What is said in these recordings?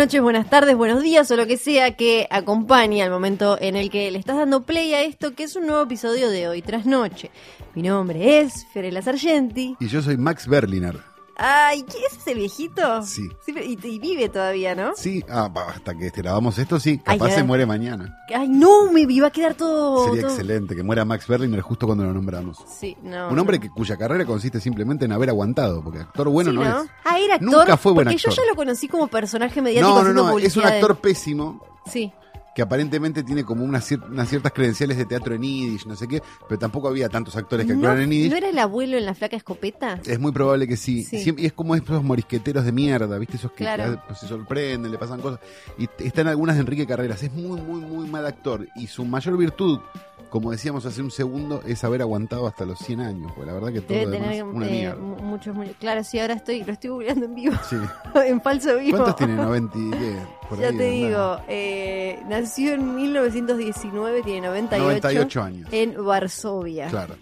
Noches, buenas tardes, buenos días o lo que sea que acompañe al momento en el que le estás dando play a esto que es un nuevo episodio de Hoy tras Noche. Mi nombre es Fiorella Sargenti. Y yo soy Max Berliner. Ay, ¿quién es ese viejito? Sí. y, y vive todavía, ¿no? Sí, ah, hasta que grabamos esto, sí. Capaz se muere mañana. Ay, no, me iba a quedar todo... Sería todo- excelente que muera Max Berliner justo cuando lo nombramos. Sí, no. Un hombre no. que, cuya carrera consiste simplemente en haber aguantado, porque actor bueno Sí, no, es. Ah, era actor. Nunca fue buen porque actor. yo ya lo conocí como personaje mediático No, no, no, es un de- actor pésimo Sí. Que aparentemente tiene como unas, cier- unas ciertas credenciales de teatro en Yiddish, no sé qué, pero tampoco había tantos actores que ¿No, actuaran en Yiddish. ¿No era el abuelo en la flaca escopeta? Es muy probable que sí. Sí. Siempre- y es como esos morisqueteros de mierda, ¿viste? Esos que Claro. se sorprenden, le pasan cosas. Y están algunas de Enrique Carreras. Es muy, muy, muy mal actor. Y su mayor virtud, como decíamos hace un segundo, es haber aguantado hasta los 100 años. Pues la verdad que todo Debe lo demás tener una eh, mierda. mu- muchos, mu- Claro, sí, ahora estoy, lo estoy googleando en vivo, Sí. en falso vivo. ¿Cuántos tiene? ¿90 y qué? Por ya ahí te digo, eh, nació en 1919, tiene 98, 98 años. en Varsovia. Claro.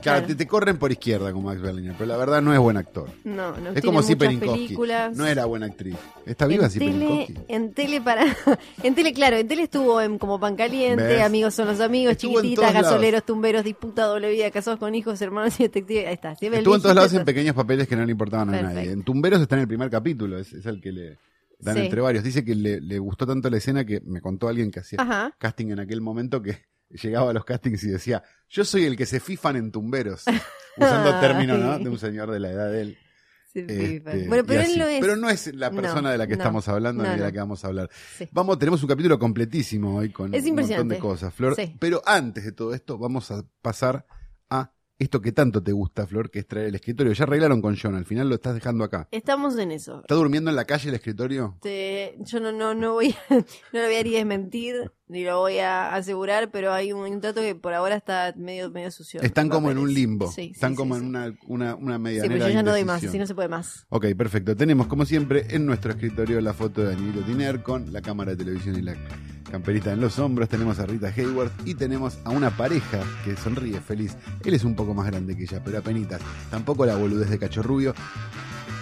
Claro. Te, te corren por izquierda con Max Berliner, pero la verdad no es buen actor. No, no Es como si muchas Peninkowski. películas. No era buena actriz. ¿Está viva en si tele, Peninkowski? en tele para en tele claro en tele estuvo en como pan caliente ¿Ves? amigos son los amigos Estuvo lados. gasoleros tumberos disputa doble vida casados con hijos hermanos y detectives ahí está Estuvo en todos lados en pequeños papeles que no le importaban a nadie. En Tumberos está en el primer capítulo, es, es el que le dan Sí. entre varios. Dice que le, le gustó tanto la escena que me contó alguien que hacía Ajá. casting en aquel momento que llegaba a los castings y decía, yo soy el que se fifan en Tumberos. Usando términos, ¿no? De un señor de la edad de él. Este, bueno pero él no es Pero no es la No, persona de la que no. estamos hablando ni de la que vamos a hablar. Sí. Vamos, tenemos un capítulo completísimo hoy con un montón de cosas, Flor. Sí. Pero antes de todo esto, vamos a pasar a esto que tanto te gusta, Flor, que es traer el escritorio. Ya arreglaron con John, al final lo estás dejando acá. estamos en eso ¿Está durmiendo en la calle el escritorio? Te- yo no, no, no voy a, no lo voy a desmentir ni lo voy a asegurar, pero hay un, dato que por ahora está medio, medio sucio. Están como en un limbo. Sí, sí, Están sí, como sí. en una, una, una Sí, medianera pero yo ya no doy más, así no se puede más. Ok, perfecto. Tenemos, como siempre, en nuestro escritorio la foto de Daniel Tiner con la cámara de televisión y la camperita en los hombros. Tenemos a Rita Hayward y tenemos a una pareja que sonríe feliz. Él es un poco más grande que ella, pero apenitas. Tampoco la boludez de Cachorrubio,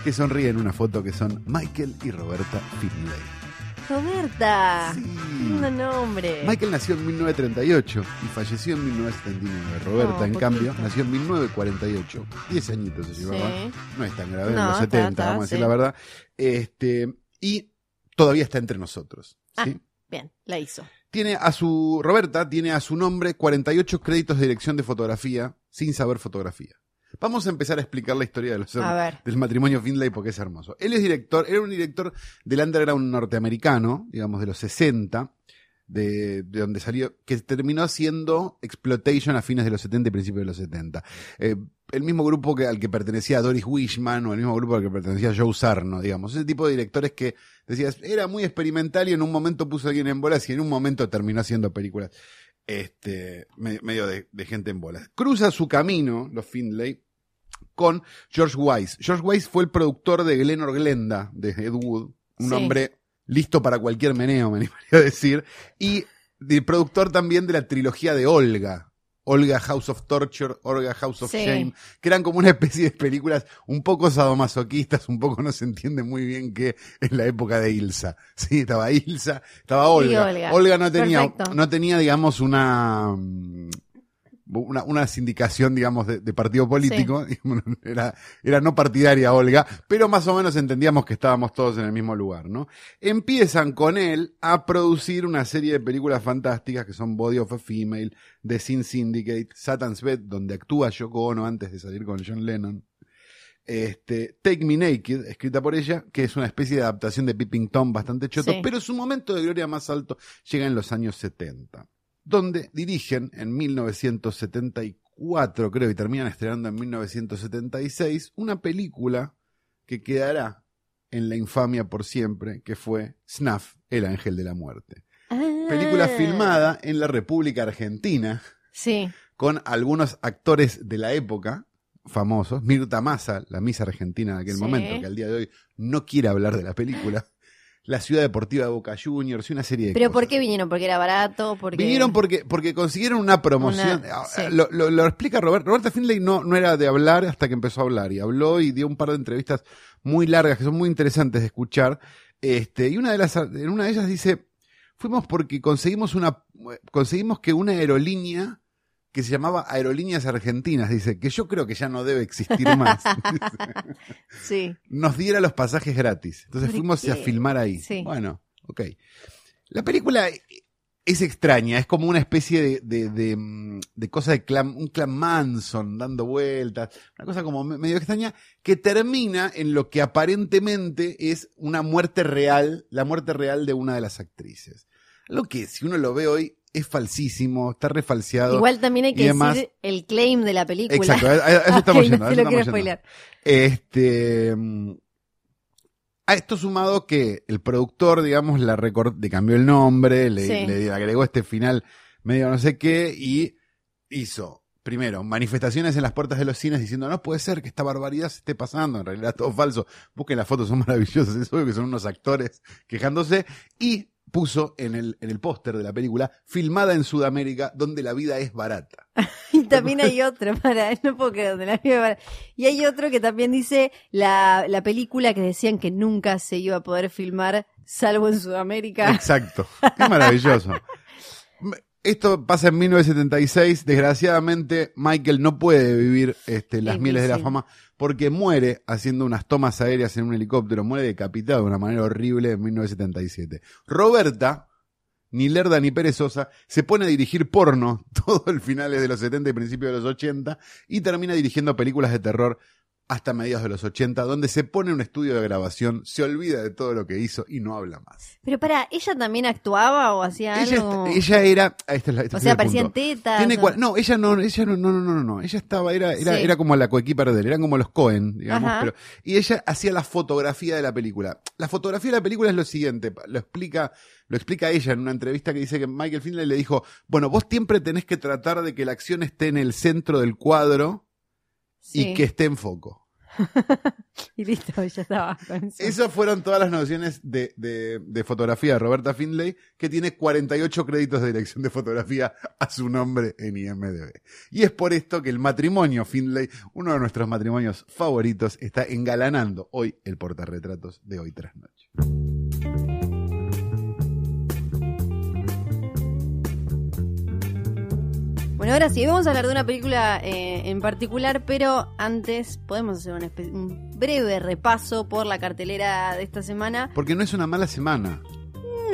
que sonríe en una foto que son Michael y Roberta Finlay. Roberta, Sí. lindo nombre. Michael nació en 1938 y falleció en 1979. Roberta, No, en cambio, nació en 1948. 10 añitos se llevaba. Sí. No es tan grave, en los está, 70, está, vamos a decir sí. la verdad. Este, y todavía está entre nosotros. ¿sí? Bien, la hizo. Tiene a su, Roberta tiene a su nombre 48 créditos de dirección de fotografía sin saber fotografía. Vamos a empezar a explicar la historia de los del matrimonio Finlay porque es hermoso. Él es director, era un director del underground norteamericano, digamos de los 60, de, de donde salió, que terminó siendo Exploitation a fines de los 70 y principios de los 70. Eh, el mismo grupo que, al que pertenecía Doris Wishman o el mismo grupo al que pertenecía Joe Sarno, digamos. Ese tipo de directores que decías, era muy experimental y en un momento puso a alguien en bolas y en un momento terminó haciendo películas este, me- medio de, de gente en bolas. Cruza su camino, los Finlay, con George Weiss. George Weiss fue el productor de Glenor Glenda, de Ed Wood, un Sí. hombre listo para cualquier meneo, me animaría a decir, y el productor también de la trilogía de Olga. Olga House of Torture, Olga House of Sí. Shame, que eran como una especie de películas un poco sadomasoquistas, un poco no se entiende muy bien que en la época de Ilsa. Sí, estaba Ilsa, estaba Olga. Olga. Olga no tenía, Perfecto. no tenía, digamos, una, una, una sindicación, digamos, de, de partido político. Era, era no partidaria Olga, pero más o menos entendíamos que estábamos todos en el mismo lugar, ¿no? Empiezan con él a producir una serie de películas fantásticas que son Body of a Female, The Sin Syndicate, Satan's Bed, donde actúa Yoko Ono antes de salir con John Lennon. Este, Take Me Naked, escrita por ella, que es una especie de adaptación de Peeping Tom bastante choto, Sí. pero su momento de gloria más alto llega en los años 70 donde dirigen en 1974, creo, y terminan estrenando en 1976, una película que quedará en la infamia por siempre, que fue Snuff, el ángel de la muerte. Ah, película filmada en la República Argentina Sí. con algunos actores de la época famosos. Mirta Massa, la misa argentina de aquel Sí. momento, que al día de hoy no quiere hablar de la película. La Ciudad Deportiva de Boca Juniors y una serie de ¿Pero cosas. por qué vinieron? ¿Porque era barato? Porque... Vinieron porque, porque consiguieron una promoción. Una- sí. lo, lo- lo explica Robert. Roberta Finlay no, no era de hablar hasta que empezó a hablar. Y habló y dio un par de entrevistas muy largas que son muy interesantes de escuchar. Este, y una de las, en una de ellas dice, fuimos porque conseguimos una, conseguimos que una aerolínea que se llamaba Aerolíneas Argentinas, dice, que yo creo que ya no debe existir más, Sí. nos diera los pasajes gratis. Entonces ¿Por fuimos qué? a filmar ahí. Sí. Bueno, ok. La película es extraña, es como una especie de, de, de, mm, de cosa de clan, un clan Manson dando vueltas, una cosa como me- medio extraña, que termina en lo que aparentemente es una muerte real, la muerte real de una de las actrices. Lo que, si uno lo ve hoy, es falsísimo, está refalseado. Igual también hay que decir el claim de la película. Exacto, a, a- a eso estamos yendo. no lo quiero spoilear. Este. A esto sumado que el productor, digamos, la recor- le cambió el nombre, le, Sí. le agregó este final medio no sé qué y hizo, primero, manifestaciones en las puertas de los cines diciendo no puede ser que esta barbaridad se esté pasando, en realidad es todo falso, busquen las fotos, son maravillosas, es obvio que son unos actores quejándose y puso en el, en el póster de la película, filmada en Sudamérica, donde la vida es barata. Y también hay otro, para, no puedo creer, de la vida para- Y hay otro que también dice la, la película que decían que nunca se iba a poder filmar, salvo en Sudamérica. Exacto. Es maravilloso. Esto pasa en 1976. Desgraciadamente, Michael no puede vivir este, las Es mieles de la difícil. fama porque muere haciendo unas tomas aéreas en un helicóptero. Muere decapitado de una manera horrible en 1977. Roberta, ni lerda ni perezosa, se pone a dirigir porno todo el finales de los 70 y principios de los 80 y termina dirigiendo películas de terror hasta mediados de los 80, donde se pone un estudio de grabación, se olvida de todo lo que hizo y no habla más. Pero para, ¿ella también actuaba o hacía Ella, algo? ella era. ah, este es la- este o sea, aparecían punto. tetas. Tiene o- cua- no, ella no, ella no, no, no, no, no, ella estaba, era, era, Sí. era como la coequiper de él, eran como los Cohen, digamos, pero, y ella hacía la fotografía de la película. La fotografía de la película es lo siguiente, lo explica, lo explica ella en una entrevista que dice que Michael Finlay le dijo, bueno, vos siempre tenés que tratar de que la acción esté en el centro del cuadro Sí. y que esté en foco. Y listo, ya estaba. Esas fueron todas las nociones de, de, de fotografía de Roberta Finlay, que tiene 48 créditos de dirección de fotografía a su nombre en IMDb. Y es por esto que el matrimonio Finlay, uno de nuestros matrimonios favoritos, está engalanando hoy el portarretratos de hoy tras noche. Bueno, ahora sí, vamos a hablar de una película eh, en particular, pero antes podemos hacer un, breve repaso por la cartelera de esta semana. Porque no es una mala semana.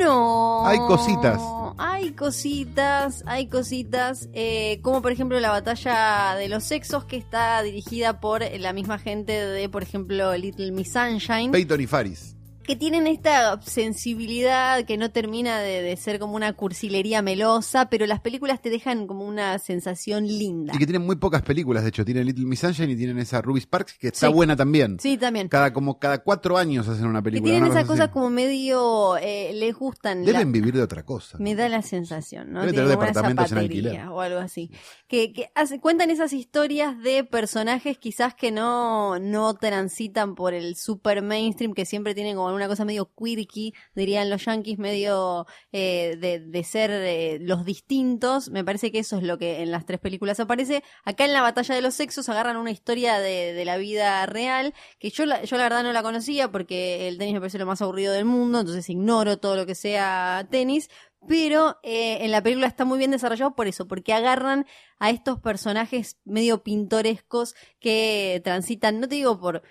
No. Hay cositas. Hay cositas, hay cositas, eh, como por ejemplo la batalla de los sexos que está dirigida por la misma gente de, por ejemplo, Little Miss Sunshine. Peyton y Faris. Que tienen esta sensibilidad que no termina de, de ser como una cursilería melosa, pero las películas te dejan como una sensación linda. Y que tienen muy pocas películas, de hecho. Tienen Little Miss Sunshine y tienen esa Ruby Sparks, que está Sí. buena también. Sí, también. Cada, como cada cuatro años hacen una Que película. tienen una esa cosa cosa así. como medio, eh, les gustan. la- Deben vivir de otra cosa. me da la sensación, ¿no? Debe Tienen tener departamentos en alquiler. O algo así. Que, que hace- cuentan esas historias de personajes quizás que no, no transitan por el super mainstream, que siempre tienen como una cosa medio quirky, dirían los yankees, medio eh, de, ser eh, los distintos. Me parece que eso es lo que en las tres películas aparece. Acá en la batalla de los sexos agarran una historia de, de la vida real, que yo la, yo la verdad no la conocía porque el tenis me parece lo más aburrido del mundo, entonces ignoro todo lo que sea tenis, pero eh, en la película está muy bien desarrollado por eso, porque agarran a estos personajes medio pintorescos que transitan, no te digo por,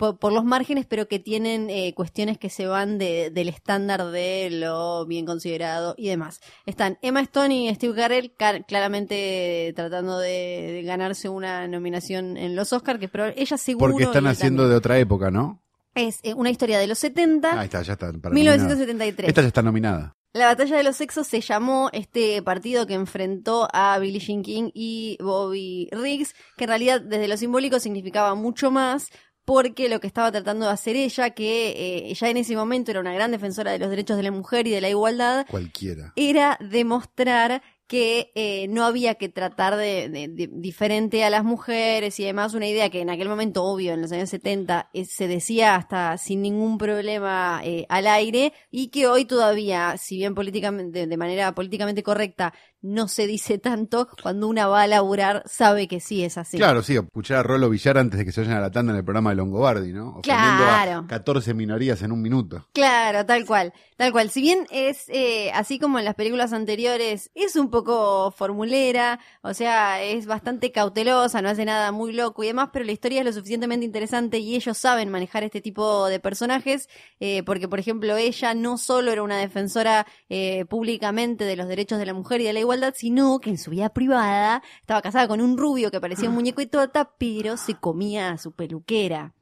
por, por los márgenes, pero que tienen eh, cuestiones que se van de- del estándar de lo bien considerado y demás. Están Emma Stone y Steve Carell car- claramente tratando de, de ganarse una nominación en los Oscars, que pero ella seguro... Porque están haciendo también. de otra época, ¿no? Es eh, una historia de los 70, Ahí está, ya está. para nominada. 1973. Esta ya está nominada. La batalla de los sexos se llamó este partido que enfrentó a Billie Jean King y Bobby Riggs, que en realidad desde lo simbólico significaba mucho más porque lo que estaba tratando de hacer ella, que eh, ya en ese momento era una gran defensora de los derechos de la mujer y de la igualdad, Cualquiera. era demostrar que eh, no había que tratar de, de- de- diferente a las mujeres y demás, una idea que en aquel momento, obvio, en los años 70, eh, se decía hasta sin ningún problema eh, al aire y que hoy todavía, si bien políticamente, de manera políticamente correcta, no se dice tanto, cuando una va a laburar sabe que sí es así. Claro, sí, o puchar a Rolo Villar antes de que se vayan a la tanda en el programa de Longobardi, ¿no? Claro. a 14 minorías en un minuto. Claro, tal cual, tal cual. Si bien es eh, así como en las películas anteriores, es un poco formulera, o sea, es bastante cautelosa, no hace nada muy loco y demás, pero la historia es lo suficientemente interesante y ellos saben manejar este tipo de personajes, eh, porque por ejemplo ella no solo era una defensora eh, públicamente de los derechos de la mujer y de la igualdad, sino que en su vida privada estaba casada con un rubio que parecía un muñeco y tota, pero se comía a su peluquera.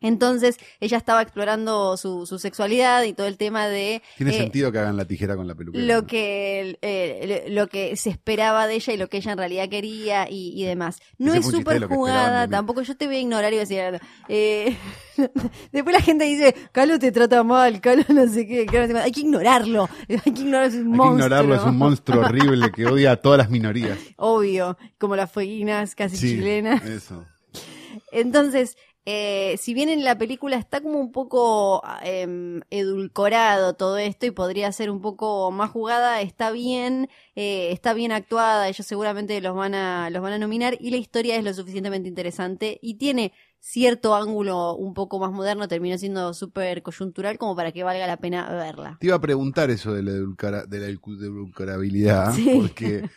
Entonces ella estaba explorando su, su sexualidad y todo el tema de Tiene eh, sentido que hagan la tijera con la peluquera. lo ¿no? que eh, lo que se esperaba de ella y lo que ella en realidad quería y, y demás. No Ese es súper que jugada, tampoco yo te voy a ignorar y voy a decir, eh, después la gente dice, Calo te trata mal, Calo no sé qué, Calo no sé qué". hay que ignorarlo, hay que ignorarlo, es un Hay que monstruo. ignorarlo, es un monstruo horrible que odia a todas las minorías. Obvio, como las fueguinas casi Sí, chilenas. eso. Entonces, eh, si bien en la película está como un poco em, edulcorado todo esto y podría ser un poco más jugada, está bien, eh, está bien actuada, ellos seguramente los van a, los van a nominar y la historia es lo suficientemente interesante y tiene cierto ángulo un poco más moderno, termina siendo súper coyuntural como para que valga la pena verla. Te iba a preguntar eso de la, edulcara- de la edulcorabilidad, Sí. porque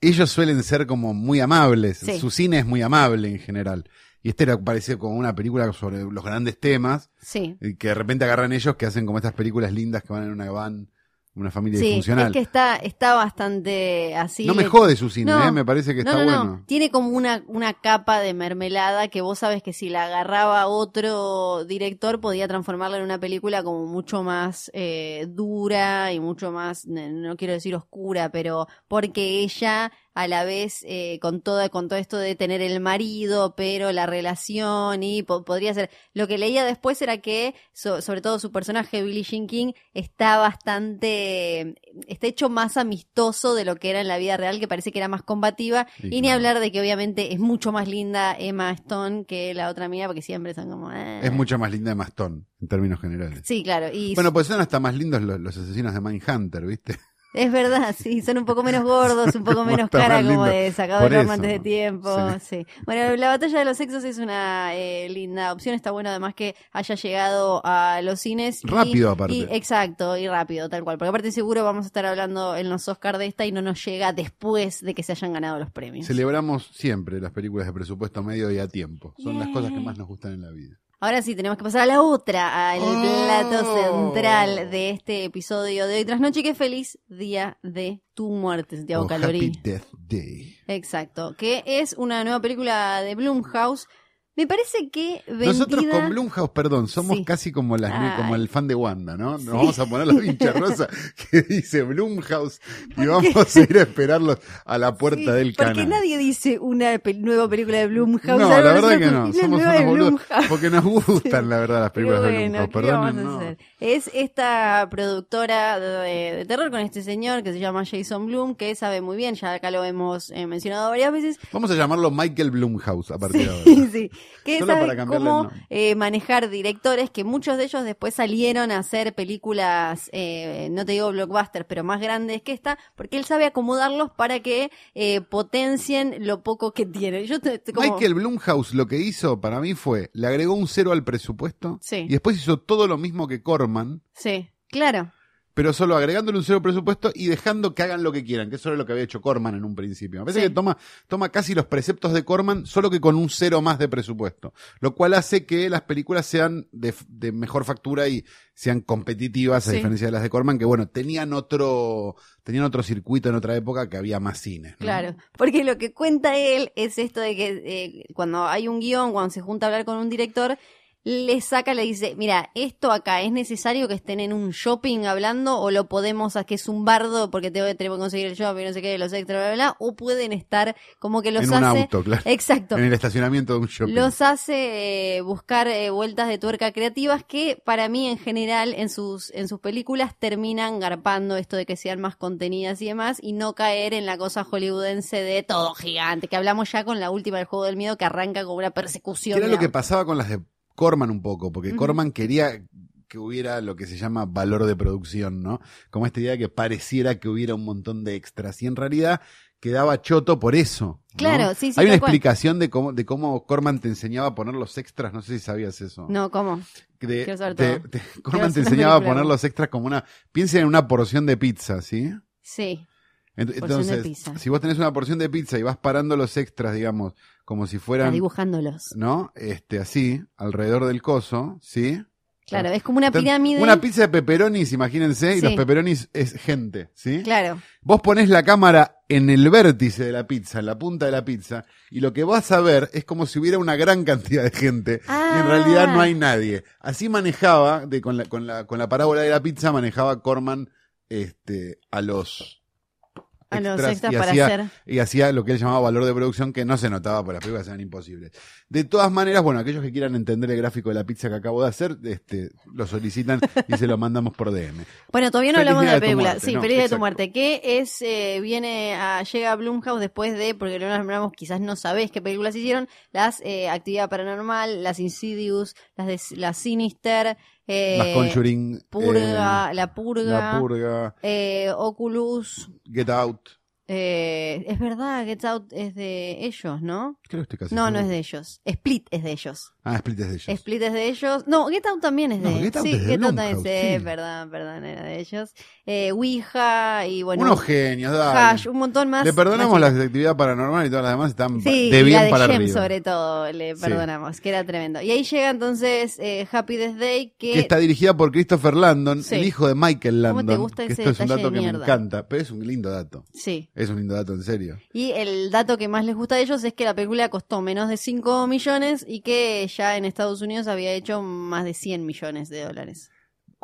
ellos suelen ser como muy amables. Sí. Su cine es muy amable en general. Y este era parece como una película sobre los grandes temas, Sí. y que de repente agarran ellos que hacen como estas películas lindas que van en una van, una familia Sí, disfuncional. es que está, está bastante así. no me jode su cine, No. ¿eh? me parece que No, está no, bueno. no. Tiene como una, una capa de mermelada que vos sabes que si la agarraba otro director podía transformarla en una película como mucho más eh, dura y mucho más, no quiero decir oscura, pero porque ella a la vez eh, con todo con todo esto de tener el marido, pero la relación y po- podría ser lo que leía después era que so- sobre todo su personaje Billie Jean King está bastante está hecho más amistoso de lo que era en la vida real, que parece que era más combativa Sí, y ni hablar de que obviamente es mucho más linda Emma Stone que la otra amiga porque siempre son como eh. Es mucho más linda de Mastón, en términos generales. Sí, claro, y Bueno, pues son hasta más lindos los, los asesinos de Mindhunter, ¿viste? Es verdad, sí, son un poco menos gordos, un poco menos cara como lindo. de sacado Por eso. antes de tiempo, sí. Bueno, la batalla de los sexos es una eh, linda opción, está bueno además que haya llegado a los cines. y- Rápido, aparte. y- exacto, y rápido, tal cual, porque aparte seguro vamos a estar hablando en los Oscars de esta y no nos llega después de que se hayan ganado los premios. Celebramos siempre las películas de presupuesto medio y a tiempo. Son las cosas que más nos gustan en la vida. Ahora sí, tenemos que pasar a la otra, al Oh. plato central de este episodio de hoy tras noche, es feliz día de tu muerte, Santiago Oh, Calorí. Happy Death Day. Exacto, que es una nueva película de Blumhouse. Me parece que vendida... Nosotros con Blumhouse, perdón, somos Sí. casi como las Ay. como el fan de Wanda, ¿no? Nos vamos a poner la pincha rosa que dice Blumhouse y vamos a ir a esperarlos a la puerta Sí, del Porque canal. nadie dice una pe- nueva película de Blumhouse. No, la verdad que no. "La Somos unos boludos. Blumhouse". Porque nos gustan, la verdad, las películas de Blumhouse. ¿qué Perdón, no. Es esta productora de, de terror con este señor que se llama Jason Blum, que sabe muy bien, ya acá lo hemos eh, mencionado varias veces, Vamos a llamarlo Michael Blumhouse a partir de ahora. Sí, sí. Que Solo sabe cómo eh, manejar directores, que muchos de ellos después salieron a hacer películas, eh, no te digo blockbusters, pero más grandes que esta, porque él sabe acomodarlos para que eh, potencien lo poco que tienen. Yo te- te- como- Michael Blumhouse lo que hizo para mí fue, le agregó un cero al presupuesto Sí. y después hizo todo lo mismo que Corman, Sí, claro. Pero solo agregándole un cero presupuesto y dejando que hagan lo que quieran, que eso era lo que había hecho Corman en un principio. Me parece Sí. que toma, toma casi los preceptos de Corman, solo que con un cero más de presupuesto, lo cual hace que las películas sean de, de mejor factura y sean competitivas, a Sí. diferencia de las de Corman, que bueno, tenían otro, tenían otro circuito en otra época que había más cine. ¿no? Claro, porque lo que cuenta él es esto de que eh, cuando hay un guion, cuando se junta a hablar con un director, le saca, le dice, mira, esto acá, ¿es necesario que estén en un shopping hablando o lo podemos, a que es un bardo porque tengo, tenemos que conseguir el shopping, no sé qué, los extras, bla, bla, bla, o pueden estar como que los en un hace... auto, claro. Exacto. En el estacionamiento de un shopping. Los hace eh, buscar eh, vueltas de tuerca creativas que para mí en general en sus, en sus películas terminan garpando esto de que sean más contenidas y demás y no caer en la cosa hollywoodense de todo gigante, que hablamos ya con la última del juego del miedo que arranca con una persecución. Que era lo que pasaba con las de Corman un poco, porque. Corman quería que hubiera lo que se llama valor de producción, ¿no? Como esta idea de que pareciera que hubiera un montón de extras y en realidad quedaba choto por eso. ¿no? Claro, sí, sí, Hay una explicación de cómo, de cómo Corman te enseñaba a poner los extras, no sé si sabías eso. No, ¿cómo? De- te- Corman te enseñaba a poner los extras como una, piensen en una porción de pizza, ¿sí? Sí. Entonces, si vos tenés una porción de pizza y vas parando los extras, digamos, como si Está fueran, dibujándolos. ¿no? Este, así, alrededor del coso, ¿sí? Claro, es como una pirámide. Una pizza de pepperonis, imagínense, y los pepperonis es gente, ¿sí? Claro. Vos ponés la cámara en el vértice de la pizza, en la punta de la pizza, y lo que vas a ver es como si hubiera una gran cantidad de gente, y Ah. en realidad no hay nadie. Así manejaba, de, con, la, con, la, con la parábola de la pizza, manejaba Corman este, a los A los extras extras y para hacía, hacer. y hacía lo que él llamaba valor de producción que no se notaba porque las películas eran imposibles. De todas maneras, bueno, aquellos que quieran entender el gráfico de la pizza que acabo de hacer, este, lo solicitan y se lo mandamos por DM. Bueno, todavía no Feliz hablamos de la película. muerte, sí, no, Feliz de tu muerte. Que es, eh, viene a, llega a Blumhouse después de, porque no nos nombramos, quizás no sabés qué películas hicieron, las eh, Actividad Paranormal, las Insidious, las de las Sinister, eh, Las Conjuring, Purga, eh, La Purga, La Purga, eh, Oculus. Get Out. eh, es verdad, Get Out es de ellos, ¿no? Creo que estoy casi No, no es de ellos. Split es de ellos. Ah, Split es de ellos. Split es de ellos. No, Get Out también es de No, Get Out sí, es de Get Out también es- sí. perdón, perdón, era de ellos. Eh, Ouija y bueno. Unos genios, dale. Hash, un montón más. Le perdonamos más la actividad paranormal y todas las demás están Sí, de bien la de para Shem arriba. sobre todo, le perdonamos, que era tremendo. Y ahí llega entonces eh, Happy Death Day, que, que está dirigida por Christopher Landon, el hijo de Michael ¿Cómo te Landon. gusta que ese esto es un dato de que me encanta, pero es un lindo dato. Sí. Es un lindo dato, en serio. Y el dato que más les gusta de ellos es que la película costó menos de 5 millones y que ya en Estados Unidos había hecho más de 100 millones de dólares.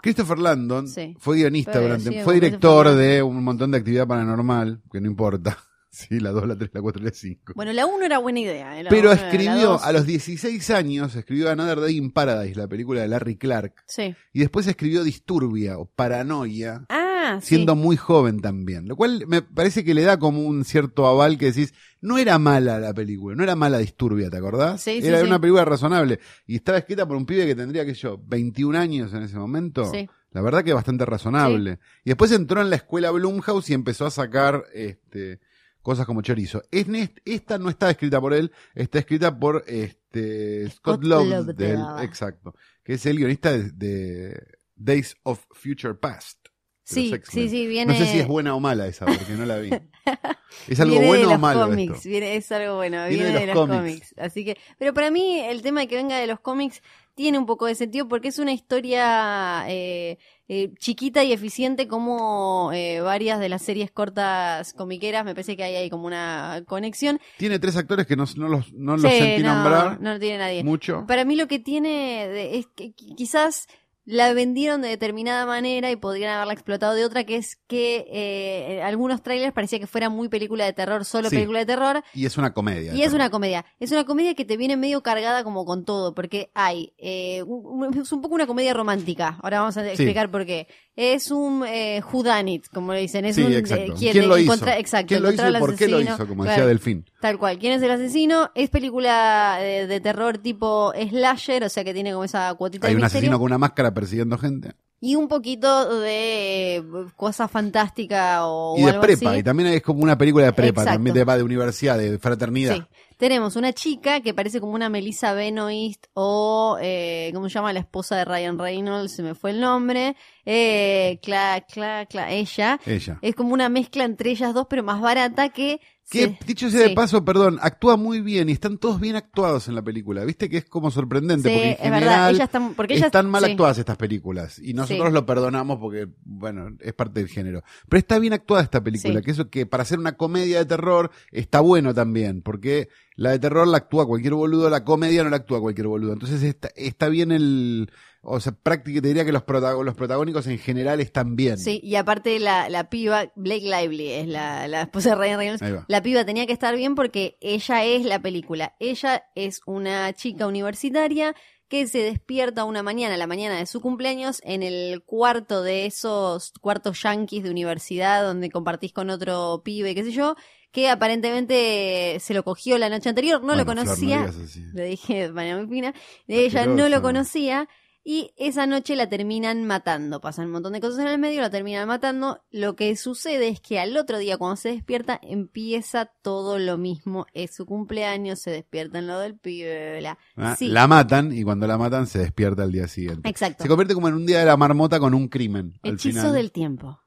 Christopher Landon Sí. fue guionista Pero durante, sí, fue director de un montón de actividad paranormal, que no importa. Sí, la 2, la 3, la 4 y la 5. Bueno, la 1 era buena idea. eh, Pero escribió, a los 16 años, escribió Another Day in Paradise, la película de Larry Clark. Sí. Y después escribió Disturbia o Paranoia, Ah, sí. siendo muy joven también. Lo cual me parece que le da como un cierto aval que decís, no era mala la película, no era mala Disturbia, ¿te acordás? Sí, era sí. una película razonable. Y estaba escrita por un pibe que tendría, que yo, 21 años en ese momento. Sí. La verdad que bastante razonable. Y después entró en la escuela Blumhouse y empezó a sacar este cosas como chorizo. Esta no está escrita por él, está escrita por este Scott, Scott Lobdell. exacto, que es el guionista de, de Days of Future Past. Sí, sí, sí, viene. No sé si es buena o mala esa, porque no la vi. ¿Es algo viene bueno de o los malo cómics, esto? viene- es algo bueno, Viene viene, de de los cómics. cómics. Así que, pero para mí el tema de que venga de los cómics tiene un poco de sentido porque es una historia eh, eh, chiquita y eficiente como eh, varias de las series cortas comiqueras. Me parece que ahí hay como una conexión. Tiene tres actores que no, no los, no los sentí no, nombrar no tiene nadie. mucho. Para mí lo que tiene de- es que qui- quizás la vendieron de determinada manera y podrían haberla explotado de otra, que es que eh, algunos trailers parecía que fuera muy película de terror, solo Sí. película de terror, Y es una comedia. y es una comedia. Es una comedia que te viene medio cargada como con todo, porque hay, eh, un- un- es un poco una comedia romántica. Ahora vamos a explicar por qué. Es un eh, whodunit, como le dicen. Es Sí, un, exacto. eh, ¿Quién, lo hizo? exacto, ¿Quién lo hizo y por qué lo hizo? Como Claro. decía Delfín. Tal cual. ¿Quién es el asesino? Es película de, de terror tipo slasher, o sea que tiene como esa cuotita Hay de un misterio. asesino con una máscara persiguiendo gente. Y un poquito de eh, cosa fantástica o, y de algo prepa. así. Y también es como una película de prepa, Exacto. también de, va de universidad, de fraternidad. Sí. Tenemos una chica que parece como una Melissa Benoist o, eh, ¿cómo se llama? La esposa de Ryan Reynolds, se me fue el nombre. Eh, cla, cla, cla, ella. Ella. Es como una mezcla entre ellas dos, pero más barata que... Que, dicho sea de paso, perdón, actúa muy bien y están todos bien actuados en la película. ¿Viste que es como sorprendente? Sí, porque en es verdad. general Ellas están, porque ellas, están mal actuadas estas películas. Y nosotros lo perdonamos porque, bueno, es parte del género. Pero está bien actuada esta película, que eso que para hacer una comedia de terror está bueno también, porque La de terror la actúa cualquier boludo, la comedia no la actúa cualquier boludo. Entonces está, está bien el... O sea, prácticamente te diría que los, protago- los protagónicos en general están bien. Sí, y aparte la, la piba, Blake Lively es la, la esposa de Ryan Reynolds, la piba tenía que estar bien porque ella es la película. Ella es una chica universitaria que se despierta una mañana, la mañana de su cumpleaños, en el cuarto de esos cuartos yanquis de universidad donde compartís con otro pibe, qué sé yo, que aparentemente se lo cogió la noche anterior, no Bueno, lo Flor, no conocía, así. le dije de manera muy fina, ella no lo conocía y esa noche la terminan matando. Pasan un montón de cosas en el medio, la terminan matando. Lo que sucede es que al otro día, cuando se despierta, empieza todo lo mismo. Es su cumpleaños, se despierta en lo del pibe. bla. Ah, Sí, La matan y cuando la matan se despierta al día siguiente. exacto. Se convierte como en un día de la marmota con un crimen. al Hechizo final. del tiempo.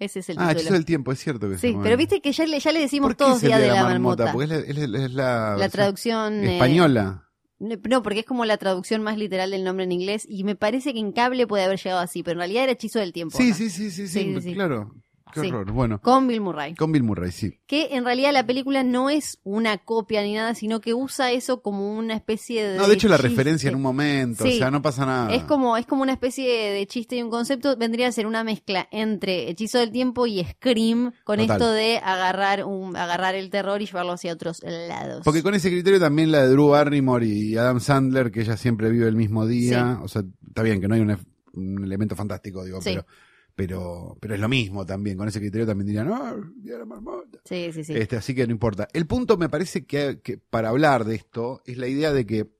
Ese es el Ah, título. hechizo del tiempo, es cierto que Sí, pero viste que ya le, ya le decimos ¿Por qué todos día de la, marmota. Porque es la, es la- es la traducción... eh, española. No, porque es como la traducción más literal del nombre en inglés y me parece que en cable puede haber llegado así, pero en realidad era hechizo del tiempo. Sí, sí, Sí, sí, sí. claro. Qué Sí. horror. Bueno, Con Bill Murray. con Bill Murray, sí. Que en realidad la película no es una copia ni nada, sino que usa eso como una especie de. No, de hecho la referencia en un momento, Sí. o sea, no pasa nada. Es como, es como una especie de chiste y un concepto. Vendría a ser una mezcla entre Hechizo del Tiempo y Scream, con Total. esto de agarrar un, agarrar el terror y llevarlo hacia otros lados. Porque con ese criterio también la de Drew Barrymore y Adam Sandler, que ella siempre vive el mismo día, o sea, está bien que no hay un, un elemento fantástico, digo, Sí. pero, pero, pero es lo mismo también, con ese criterio también dirían, no, de la marmota. Sí, sí, sí. Este, así que no importa. El punto me parece que, que para hablar de esto es la idea de que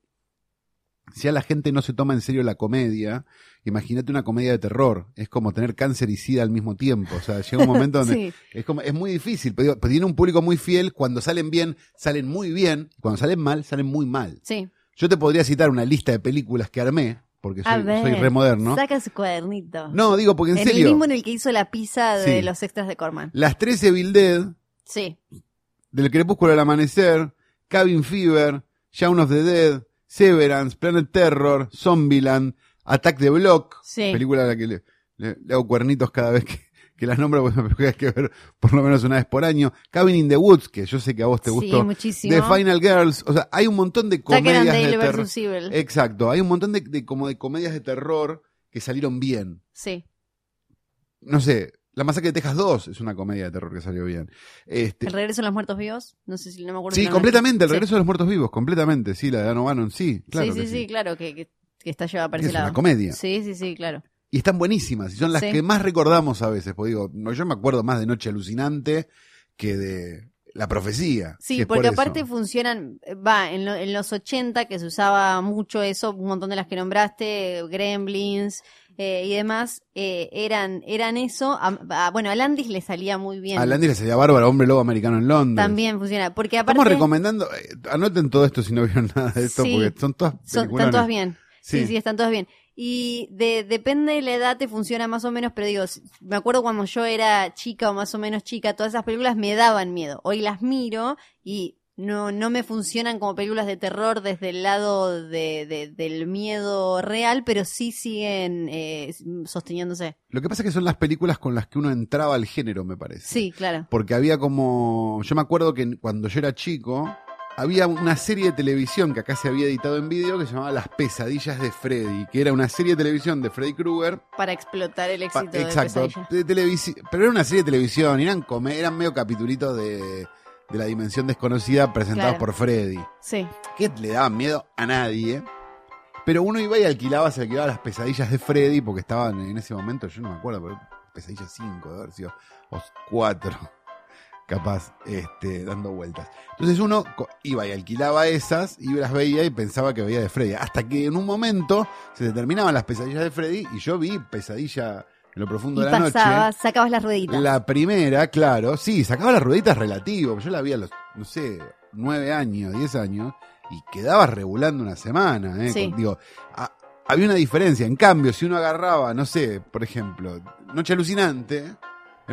si a la gente no se toma en serio la comedia, imagínate una comedia de terror. Es como tener cáncer y sida al mismo tiempo. O sea, llega un momento donde Sí. es como, es muy difícil. Pero, pero tiene un público muy fiel. Cuando salen bien, salen muy bien. Cuando salen mal, salen muy mal. Sí. Yo te podría citar una lista de películas que armé, porque soy, ver, soy remoderno. Saca su cuadernito. No, digo, porque en, en el serio, mismo en el que hizo la pizza de Sí. los extras de Corman. las 13 Evil Dead, Sí. Del Crepúsculo al Amanecer, Cabin Fever, Shaun of the Dead, Severance, Planet Terror, Zombieland, Attack the Block, Sí. película a la que le, le- le hago cuernitos cada vez que, que las nombro, porque me que ver por lo menos una vez por año, Cabin in the Woods, que yo sé que a vos te Sí, gustó, muchísimo. The Final Girls, o sea, hay un montón de comedias de terror. Exacto, hay un montón de, de- como de comedias de terror que salieron bien. Sí. No sé, La Masacre de Texas 2 es una comedia de terror que salió bien. Este, El regreso de los muertos vivos. No sé si no me acuerdo. Sí, completamente, el Sí. regreso de los muertos vivos, completamente, sí, la de Dan O'Bannon, sí, claro sí, que sí, sí, claro, que, que, que está llevada para Es ese lado. una comedia. Sí, sí, sí, claro. Y están buenísimas, y son las Sí. que más recordamos a veces, porque digo, no, yo me acuerdo más de Noche Alucinante que de La Profecía. Sí, por porque eso. aparte funcionan, va, en, lo- en los 80 que se usaba mucho eso, un montón de las que nombraste, Gremlins eh, y demás, eh, eran, eran eso. A- a- bueno, a Landis le salía muy bien. A Landy le salía bárbaro, Hombre Lobo Americano en Londres. También funciona, porque aparte Estamos recomendando, eh, anoten todo esto si no vieron nada de esto, Sí. porque son todas son, están todas bien. Sí. Sí. sí, están todas bien. Y de, depende de la edad te funciona más o menos, pero digo, me acuerdo cuando yo era chica o más o menos chica, todas esas películas me daban miedo. Hoy las miro y no, no me funcionan como películas de terror desde el lado de, de- del miedo real, pero sí siguen eh, sosteniéndose. Lo que pasa es que son las películas con las que uno entraba al género, me parece. Sí, claro. Porque había como. Yo me acuerdo que cuando yo era chico, había una serie de televisión que acá se había editado en vídeo que se llamaba Las Pesadillas de Freddy, que era una serie de televisión de Freddy Krueger. Para explotar el Pa- éxito de exacto, de pero era una serie de televisión, eran, come- eran medio capitulitos de, de la dimensión desconocida presentados Claro. por Freddy, Sí, que le daban miedo a nadie. Pero uno iba y alquilaba, se alquilaba las pesadillas de Freddy, porque estaban en ese momento, yo no me acuerdo, pero pesadillas 5, de haber sido, o 4, capaz, este, dando vueltas. Entonces uno iba y alquilaba esas, y las veía y pensaba que veía de Freddy. Hasta que en un momento se determinaban las pesadillas de Freddy, y yo vi pesadilla en lo profundo y de la pasabas, sacabas las rueditas. noche. La primera, claro, sí, sacaba las rueditas relativo. Yo la vi a los, no sé, 9 años, 10 años, y quedaba regulando una semana. ¿eh? Sí. Con- digo, a- había una diferencia. En cambio, si uno agarraba, no sé, por ejemplo, Noche Alucinante,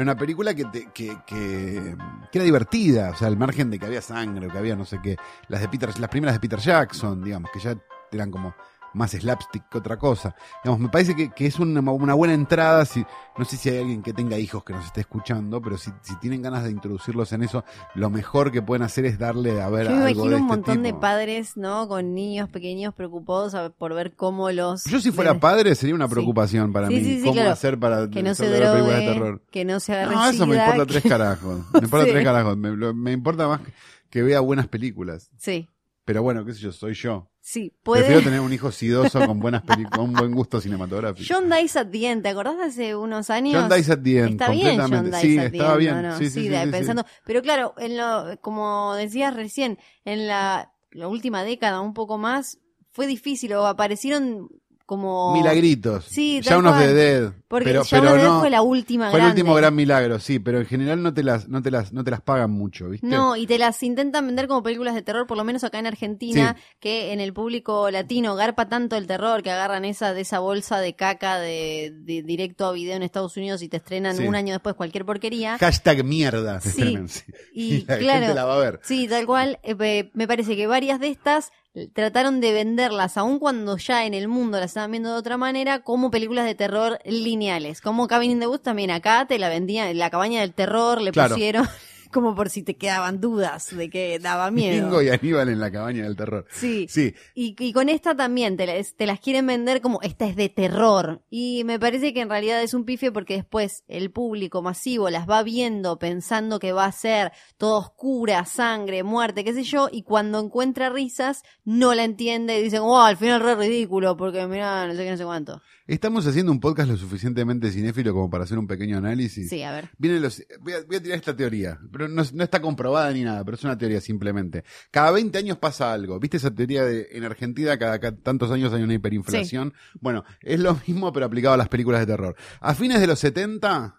era una película que, te- que, que, que era divertida, o sea, al margen de que había sangre o que había no sé qué. Las de Peter, las primeras de Peter Jackson, digamos, que ya eran como más slapstick que otra cosa. Digamos, me parece que, que es una, una buena entrada. Si, no sé si hay alguien que tenga hijos que nos esté escuchando, pero si, si tienen ganas de introducirlos en eso, lo mejor que pueden hacer es darle a ver Yo me algo imagino de un este montón de padres, ¿no? Con niños pequeños preocupados por ver cómo los... Yo si fuera padre sería una Sí. preocupación para Sí, mí. sí, ¿Cómo claro. hacer para Que no se películas de drogue, terror? que no se No, eso me importa que- tres carajos. Me importa tres carajos. Me, me importa más que vea buenas películas. Sí, Pero bueno, qué sé yo, soy yo. sí, Prefiero puede... tener un hijo sidoso con buenas películas, con buen gusto cinematográfico. John Dice at the End, ¿te acordás de hace unos años? John Dice at the End, Está bien John completamente. Dice sí, at the estaba End, bien. ¿o no? Sí, sí, sí, de- sí, sí. pensando, pero claro, en lo, como decías recién, en la, la última década, un poco más, fue difícil o aparecieron como Milagritos. Sí, ya unos de Dead. porque pero, pero no. fue la última Fue el último gran milagro, sí, pero en general no te las, no te las, no te las pagan mucho, ¿viste? No, y te las intentan vender como películas de terror, por lo menos acá en Argentina, que en el público latino garpa tanto el terror que agarran esa de esa bolsa de caca de, de directo a video en Estados Unidos y te estrenan Sí. un año después cualquier porquería. Hashtag mierda. Sí, estrenan. Y, la claro, gente la va a ver. Sí, tal cual. Eh, me parece que varias de estas trataron de venderlas, aun cuando ya en el mundo las estaban viendo de otra manera, como películas de terror lineales. Como Cabin in the Woods también acá te la vendían, la cabaña del terror le Claro. pusieron como por si te quedaban dudas de que daba miedo. Mingo y Aníbal en la cabaña del terror. Sí. Sí, Y, y con esta también te las, te las quieren vender como esta es de terror. Y me parece que en realidad es un pifie porque después el público masivo las va viendo pensando que va a ser todo oscura, sangre, muerte, qué sé yo, y cuando encuentra risas no la entiende y dicen, oh, al final re ridículo porque mirá, no sé qué, no sé cuánto. estamos haciendo un podcast lo suficientemente cinéfilo como para hacer un pequeño análisis. Sí, a ver. Vienen los, voy, a, voy a tirar esta teoría, pero no, no está comprobada ni nada, pero es una teoría simplemente. Cada 20 años pasa algo. ¿Viste esa teoría de en Argentina cada, cada tantos años hay una hiperinflación? Bueno, es lo mismo pero aplicado a las películas de terror. A fines de los 70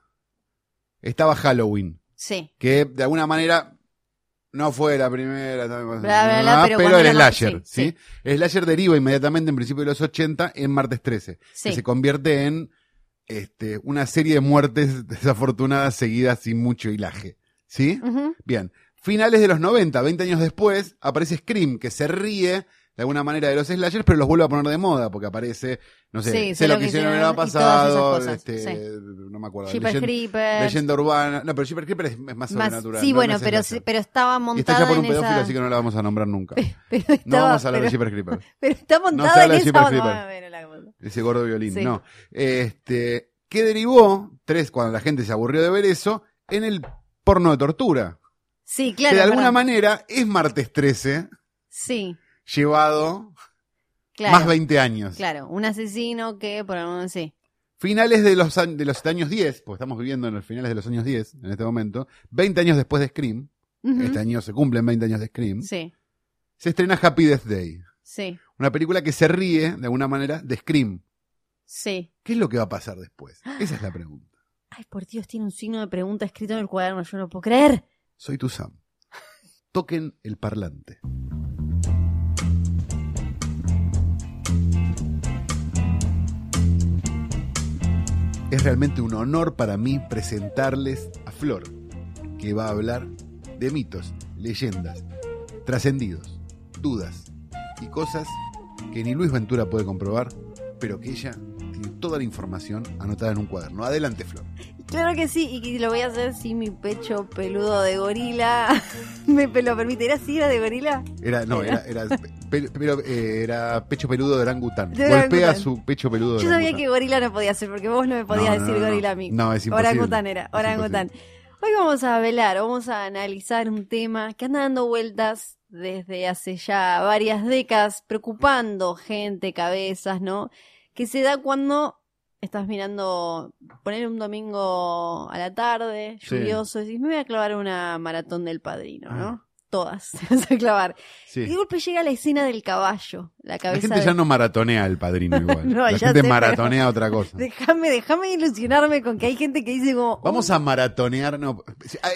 estaba Halloween, Sí. que de alguna manera no fue la primera, bla, bla, pero pero, más- slasher, sí, ¿sí? El slasher deriva inmediatamente en principio de los 80 en Martes 13 Sí. que se convierte en este, una serie de muertes desafortunadas seguidas sin mucho hilaje. ¿Sí? Bien. Finales de los 90, 20 años después, aparece Scream, que se ríe de alguna manera de los slashers, pero los vuelve a poner de moda, porque aparece, no sé, Sí, sé lo que hicieron el año pasado, este, sí. no me acuerdo. Leyenda, leyenda urbana. No, pero Jeepers Creepers es, es más sobrenatural. sí, no- bueno, no pero, pero estaba Y está montada ya por un en pedófilo, esa... así que no la vamos a nombrar nunca. Pero No estaba- vamos a hablar de Jeepers Creepers. Pero está se montada habla en de esa. Creepers. Bueno. Ese gordo violín, no. Este, ¿qué derivó? Tres, cuando la gente se aburrió de ver eso, en el porno de tortura. Sí, claro. que de alguna verdad. manera es martes 13, Sí, llevado claro. más 20 años. Claro, un asesino que por algún sí. Finales de los, de los años 10, porque estamos viviendo en los finales de los años 10 en este momento, 20 años después de Scream, este año se cumplen 20 años de Scream, Sí, se estrena Happy Death Day. sí, Una película que se ríe, de alguna manera, de Scream. sí. ¿Qué es lo que va a pasar después? Esa es la pregunta. Ay, por Dios, tiene un signo de pregunta escrito en el cuaderno, yo no puedo creer. Soy tu Sam. Toquen el parlante. Es realmente un honor para mí presentarles a Flor, que va a hablar de mitos, leyendas, trascendidos, dudas y cosas que ni Luis Ventura puede comprobar, pero que ella tiene toda la información anotada en un cuaderno. Adelante, Flor. Claro que sí, y lo voy a hacer si mi pecho peludo de gorila me lo permite. ¿Era así, era de gorila? Era, no, era, era, pe- pero, eh, era pecho peludo de orangután. De Golpea orangután. su pecho peludo de Yo sabía orangután. que gorila no podía ser, porque vos no me podías No, decir no, no. gorila a mí. No, es imposible. Orangután era, orangután. Hoy vamos a velar, vamos a analizar un tema que anda dando vueltas desde hace ya varias décadas, preocupando gente, cabezas, ¿no? Que se da cuando estás mirando, poner un domingo a la tarde, Sí. lluvioso, y decís, me voy a clavar una maratón del padrino, ¿no? Ah. Todas, te vas a clavar. Sí. Y de golpe llega la escena del caballo, la La cabeza gente de- ya no maratonea el padrino igual. No, la ya gente sé, maratonea otra cosa. Déjame, déjame ilusionarme con que hay gente que dice como... Vamos "Oh, a maratonear, no,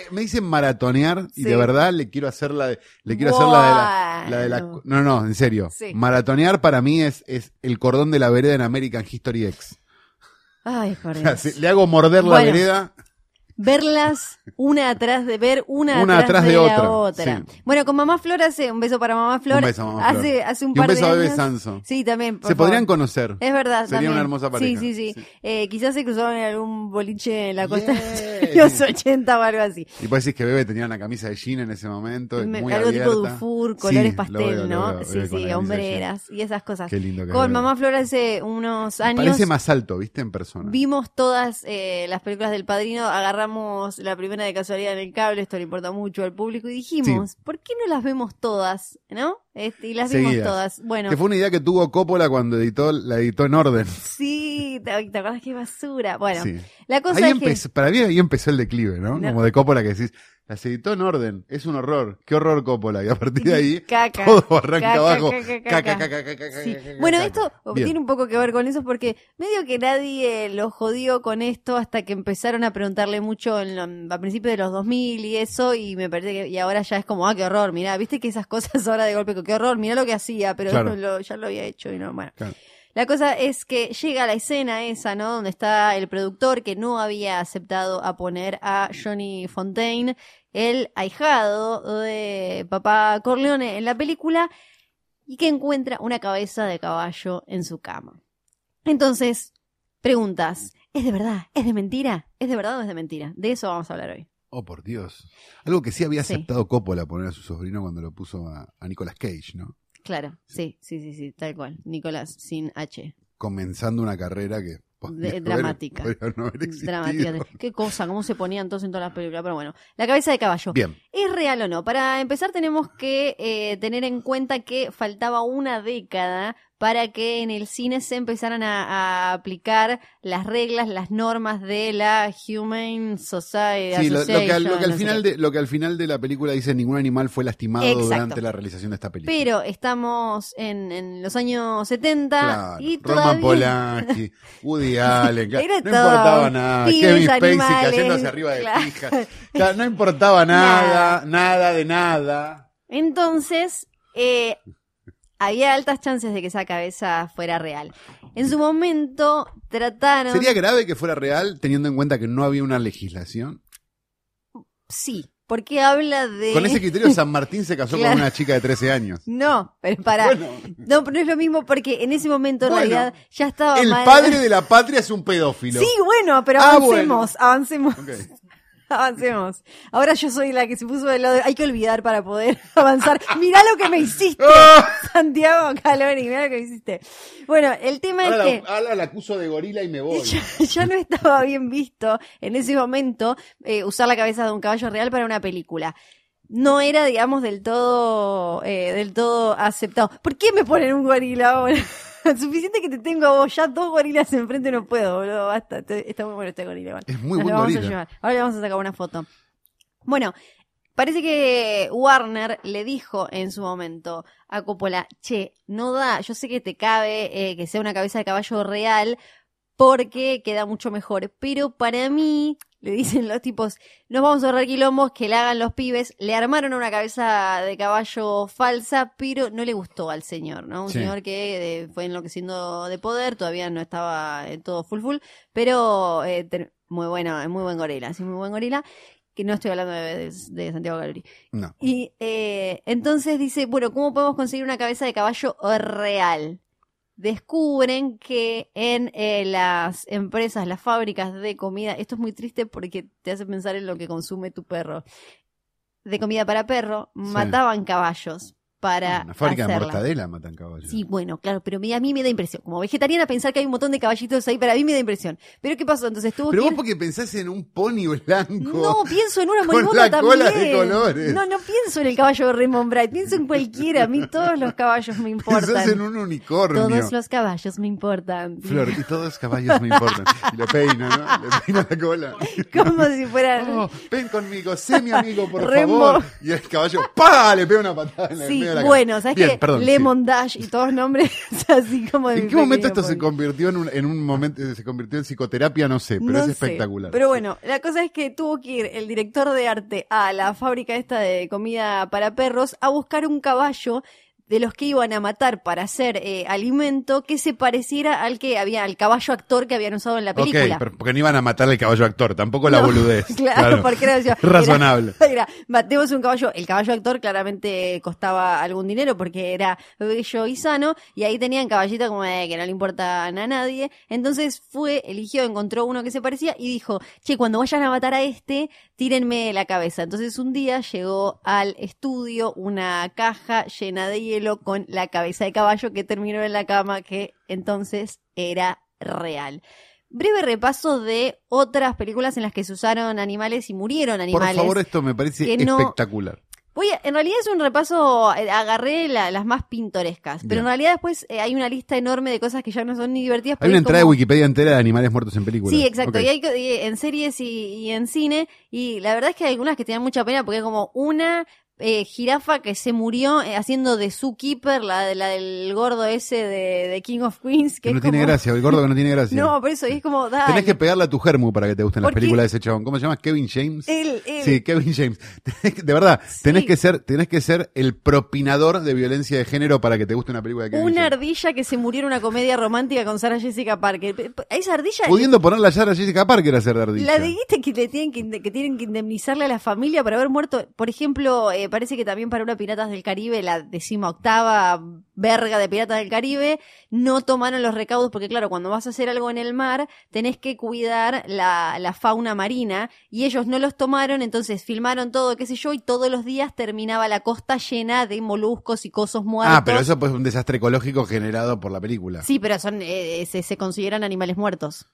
me dicen maratonear y Sí. de verdad le quiero hacer la de, le quiero hacer la de la, la de la, no, no, en serio. Sí. Maratonear para mí es, es el cordón de la vereda en American History X. Ay, por Dios. si le hago morder la Bueno. vereda verlas una atrás de ver una, Una atrás de la otra, otra. sí. Bueno, con Mamá Flor hace un beso para Mamá Flor. Un beso a Mamá Flor. hace, hace un Y un par beso de a Bebe años. Sanso. Sí, también. por Se favor. podrían conocer. Es verdad, Sería también. una hermosa pareja. Sí, sí, sí. Eh, quizás se cruzaban en algún boliche en la costa Yay. Los 80 o algo así. Y vos decís que Bebe tenía una camisa de jean en ese momento, Me- muy algo abierta. tipo Dufour, colores Sí, pastel, veo, ¿no? veo, sí, sí, hombreras y esas cosas. Qué lindo que Con. Mamá Flor hace unos años Parece más alto, ¿viste? En persona. vimos todas eh, las películas del Padrino, agarramos la primera de casualidad en el cable, esto le importa mucho al público y dijimos, ¿por qué no las vemos todas? ¿No? Este, y las vimos todas. Bueno, Que fue una idea que tuvo Coppola cuando editó, la editó en orden. sí, ¿te, te acuerdas qué basura? Bueno, Sí. la cosa Ahí es que... para mí ahí empezó el declive, ¿no? No. Como de Coppola que decís, las editó en orden, es un horror, qué horror Coppola. Y a partir de ahí, Caca. todo arranca Caca, abajo. caca, caca, Caca, caca. caca, caca, caca, Sí. Bueno, esto Bien. tiene un poco que ver con eso porque medio que nadie lo jodió con esto hasta que empezaron a preguntarle mucho en lo- a principios de los 2000 y eso y me parece que y ahora ya es como, ah, qué horror, mirá, viste que esas cosas ahora de golpe, qué horror, mirá lo que hacía, pero Claro. no lo- ya lo había hecho y no, bueno. Claro. La cosa es que llega la escena esa, ¿no? Donde está el productor que no había aceptado a poner a Johnny Fontaine, el ahijado de papá Corleone en la película, y que encuentra una cabeza de caballo en su cama. Entonces, preguntas, ¿es de verdad? ¿Es de mentira? ¿Es de verdad o es de mentira? De eso vamos a hablar hoy. Oh, por Dios. Algo que sí había Sí. aceptado Coppola poner a su sobrino cuando lo puso a, a Nicolas Cage, ¿no? Claro, sí, sí, sí, sí, tal cual. Nicolás, sin H. Comenzando una carrera que podría haber- dramática. no. Dramática. Qué cosa, cómo se ponían todos en todas las películas. Pero bueno, la cabeza de caballo. Bien, ¿Es real o no? Para empezar tenemos que eh, tener en cuenta que faltaba una década para que en el cine se empezaran a, a aplicar las reglas, las normas de la Humane Society sí, lo, lo que, al, lo que Association, al no sé final de, lo que al final de la película dice ningún animal fue lastimado Exacto. durante la realización de esta película. Pero estamos en, en los años 70 Claro, y Roman todavía... Polanski, Woody Allen, claro, no importaba nada. Kevin Spacey animales, cayéndose arriba de claro. Claro, no importaba nada, nada, de nada. Entonces, eh, había altas chances de que esa cabeza fuera real. En su momento trataron... ¿Sería grave que fuera real teniendo en cuenta que no había una legislación? Sí, porque habla de... Con ese criterio San Martín se casó Claro. con una chica de 13 años. No, pero para... Bueno, No, pero no es lo mismo porque en ese momento en Bueno, realidad ya estaba el mal- padre de la patria es un pedófilo. Sí, bueno, pero Ah, avancemos, avancemos, Ok. Avancemos. Ahora yo soy la que se puso del lado de... Hay que olvidar para poder avanzar. Mirá lo que me hiciste. Santiago Calori, mirá lo que me hiciste. Bueno, el tema Ahora, es que... la, ahora la acuso de gorila y me voy. ya, ya no estaba bien visto en ese momento eh, usar la cabeza de un caballo real para una película. No era, digamos, del todo, eh, del todo aceptado. ¿Por qué me ponen un gorila ahora? Suficiente que te tengo a vos, ya dos gorilas enfrente no puedo, boludo, basta. Está muy bueno este gorila, igual. Es muy Nos buen lo vamos a gorila. llevar. Ahora le vamos a sacar una foto. Bueno, parece que Warner le dijo en su momento a Coppola, che, no da, yo sé que te cabe eh, que sea una cabeza de caballo real porque queda mucho mejor, pero para mí, le dicen los tipos, nos vamos a ahorrar quilombos, que la hagan los pibes, le armaron una cabeza de caballo falsa, pero no le gustó al señor, ¿no? Un Sí. señor que eh, fue enloqueciendo de poder, todavía no estaba eh, todo full full, pero eh, muy bueno, muy buen gorila, sí, muy buen gorila, que no estoy hablando de, de- de Santiago Calori. No. Y eh, entonces dice, bueno, ¿cómo podemos conseguir una cabeza de caballo real? Descubren que en eh, las empresas, las fábricas de comida, esto es muy triste porque te hace pensar en lo que consume tu perro, de comida para perro, mataban caballos para Una fábrica de hacerla. mortadela matan caballos. Sí, bueno, claro, pero a mí me da impresión. Como vegetariana pensar que hay un montón de caballitos ahí, pero a mí me da impresión. Pero ¿qué pasó? Entonces tuvo Pero que vos ir- porque pensás en un pony blanco. no, pienso en una moribunda la también. cola de colores. No, no pienso en el caballo de Raymond Bright, pienso en cualquiera. A mí todos los caballos me Pensás importan. en un unicornio. Todos los caballos me importan. Flor, y todos los caballos me importan. Y le peina, ¿no? Le peina la cola. Como si fueran... Oh, ven conmigo, sé mi amigo, por favor. Y el caballo, ¡pa! Le pega una patada en el Sí, de la bueno, ¿sabes Bien, qué? perdón, sí. Lemon Dash y todos nombres así como de ¿En qué momento esto se convirtió en un, en un momento, se convirtió en psicoterapia? No sé, pero No es sé. espectacular. Pero bueno, la cosa es que tuvo que ir el director de arte a la fábrica esta de comida para perros a buscar un caballo de los que iban a matar para hacer eh, alimento que se pareciera al que había, al caballo actor que habían usado en la película. Pero porque no iban a matar al caballo actor, tampoco la No, boludez. Claro, porque era, era- Razonable. Era, matemos un caballo. El caballo actor claramente costaba algún dinero porque era bello y sano. Y ahí tenían caballito como eh, que no le importan a nadie. Entonces fue, eligió, encontró uno que se parecía y dijo, che, cuando vayan a matar a este, tírenme la cabeza. Entonces un día llegó al estudio una caja llena de hielo con la cabeza de caballo que terminó en la cama, que entonces era real. Breve repaso de otras películas en las que se usaron animales y murieron Por animales. favor, esto me parece que no- espectacular. Voy a- en realidad es un repaso, eh, agarré la- las más pintorescas, pero Bien. en realidad después eh, hay una lista enorme de cosas que ya no son ni divertidas. Hay una entrada de Wikipedia entera de animales muertos en películas. Sí, exacto. Y hay y en series y, y en cine. Y la verdad es que hay algunas que te dan mucha pena porque es como una eh, jirafa que se murió eh, haciendo de zookeeper, la, de- la del gordo ese de, de King of Queens. Que no tiene gracia, el gordo que no tiene gracia. No, por eso, y es como, dale. Tenés que pegarle a tu germu para que te gusten las películas de ese chabón. ¿Cómo se llama? Kevin James. Sí, Kevin James. De verdad, Sí. tenés que ser, tenés que ser el propinador de violencia de género para que te guste una película de Kevin Una James. ardilla que se murió en una comedia romántica con Sarah Jessica Parker. A esa ardilla Pudiendo poner la Sarah Jessica Parker a hacer de ardilla. La guita que le tienen que, que tienen que indemnizarle a la familia por haber muerto. Por ejemplo, eh, parece que también para una Piratas del Caribe, la decimoctava verga de Piratas del Caribe, no tomaron los recaudos porque claro, cuando vas a hacer algo en el mar, tenés que cuidar la, la fauna marina y ellos no los tomaron, entonces filmaron todo, qué sé yo, y todos los días terminaba la costa llena de moluscos y cosos muertos. Ah, pero eso pues es un desastre ecológico generado por la película. Sí, pero son, eh, se, se consideran animales muertos.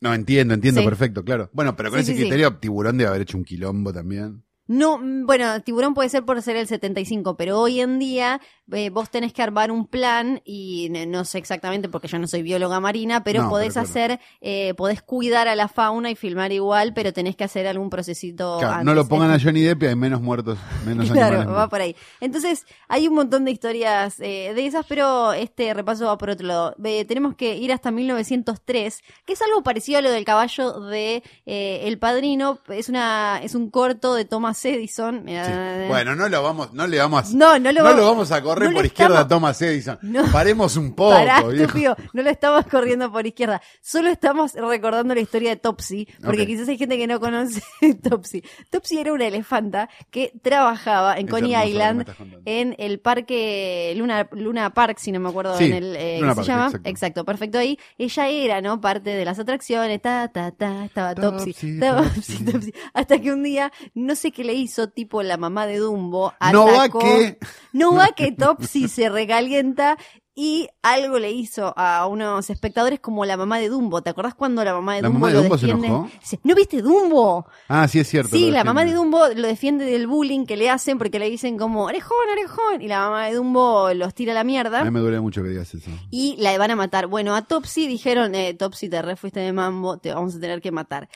No, entiendo, entiendo, Sí. perfecto, claro. Bueno, pero con Sí, ese sí. criterio, Tiburón debe haber hecho un quilombo también. No, mm, bueno, tiburón puede ser por ser el 75, pero hoy en día eh, vos tenés que armar un plan y no sé exactamente porque yo no soy bióloga marina, pero No, podés pero hacer, eh, podés cuidar a la fauna y filmar igual, pero tenés que hacer algún procesito. Claro, antes. no lo pongan a Johnny Depp y hay menos muertos, menos Claro, animales va por ahí. Entonces, hay un montón de historias eh, de esas, pero este repaso va por otro lado. Eh, tenemos que ir hasta 1903, que es algo parecido a lo del caballo de El Padrino. Es una es un corto de Thomas Edison. Sí. Eh, Bueno, no lo vamos, no le vamos, No, no lo no vamos- lo vamos a correr no por izquierda estamos- a Thomas Edison. No. Paremos un poco, Pará, viejo. estúpido. No lo estamos corriendo por izquierda. Solo estamos recordando la historia de Topsy, porque quizás hay gente que no conoce Topsy. Topsy era una elefanta que trabajaba en Es Coney hermoso Island, en el parque Luna, Luna Park, si no me acuerdo Sí, en el eh, Luna ¿qué se Park, llama. exacto. Exacto. perfecto ahí. Ella era, ¿no? Parte de las atracciones, ta, ta, ta, estaba Topsy. Topsy, Topsy, Topsy. Topsy. Hasta que un día, no sé qué le hizo, tipo la mamá de Dumbo, No va atacó- que- no va que Topsy se recalienta y algo le hizo a unos espectadores como la mamá de Dumbo. ¿Te acordás cuando la mamá de ¿La Dumbo mamá de lo Dumbo se defiende? enojó? ¿No viste Dumbo? Ah, sí es cierto. Sí, la mamá de defiende. Dumbo lo defiende del bullying que le hacen porque le dicen como, orejón, orejón. Y la mamá de Dumbo los tira a la A mierda. mí me duele mucho que digas eso. Y la van a matar. Bueno, a Topsy dijeron, eh, Topsy, te re fuiste de mambo, te vamos a tener que matar.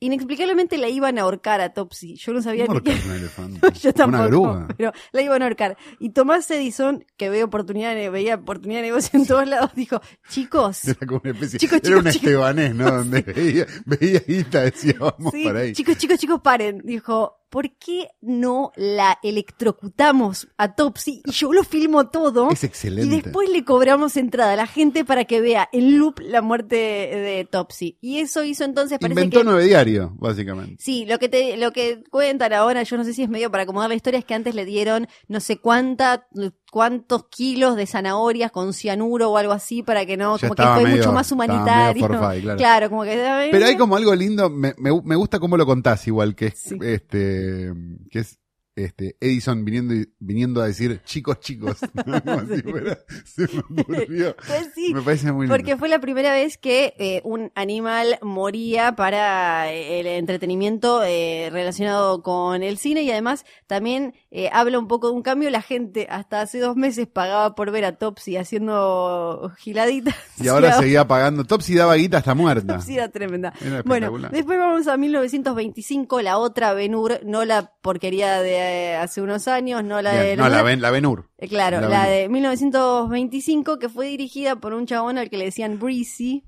Inexplicablemente la iban a ahorcar a Topsy. Yo no sabía ¿Cómo ni un elefante? Yo tampoco, Una grúa. pero la iban a ahorcar. Y Tomás Edison, que ve oportunidad veía oportunidad de negocio en todos lados, dijo, chicos, Era como una especie. Chicos, era chicos, un chicos. estebanés, ¿no? Donde veía, veía guita, decía, vamos sí, para ahí. chicos, chicos, chicos, paren. Dijo, ¿por qué no la electrocutamos a Topsy? Y yo lo filmo todo. Es excelente. Y después le cobramos entrada a la gente para que vea en loop la muerte de Topsy. Y eso hizo entonces, parece Inventó que... nueve diario, básicamente. Sí, lo que te, lo que cuentan ahora, yo no sé si es medio para acomodar la historia, es que antes le dieron no sé cuánta, cuántos kilos de zanahorias con cianuro o algo así para que no, Ya como que fue medio- mucho más humanitario. forfait, claro. como que Pero hay como algo lindo, me, me, me gusta cómo lo contás igual, que es, Sí. este, que es, este, Edison viniendo, viniendo a decir, chicos, chicos, ¿no? como si fuera, se me ocurrió. Pues sí, Me parece muy lindo. Porque fue la primera vez que eh, un animal moría para eh, el entretenimiento eh, relacionado con el cine y además también eh, habla un poco de un cambio. La gente hasta hace dos meses pagaba por ver a Topsy haciendo giladitas. Y ahora seguía pagando. Topsy daba guita hasta muerta. Topsy era tremenda. Era Bueno, después vamos a 1925, la otra Ben-Hur, no la porquería de hace unos años, no la Bien, de... no, la, ben, la Benur. Eh, Claro, La de 1925 que fue dirigida por un chabón al que le decían Breezy.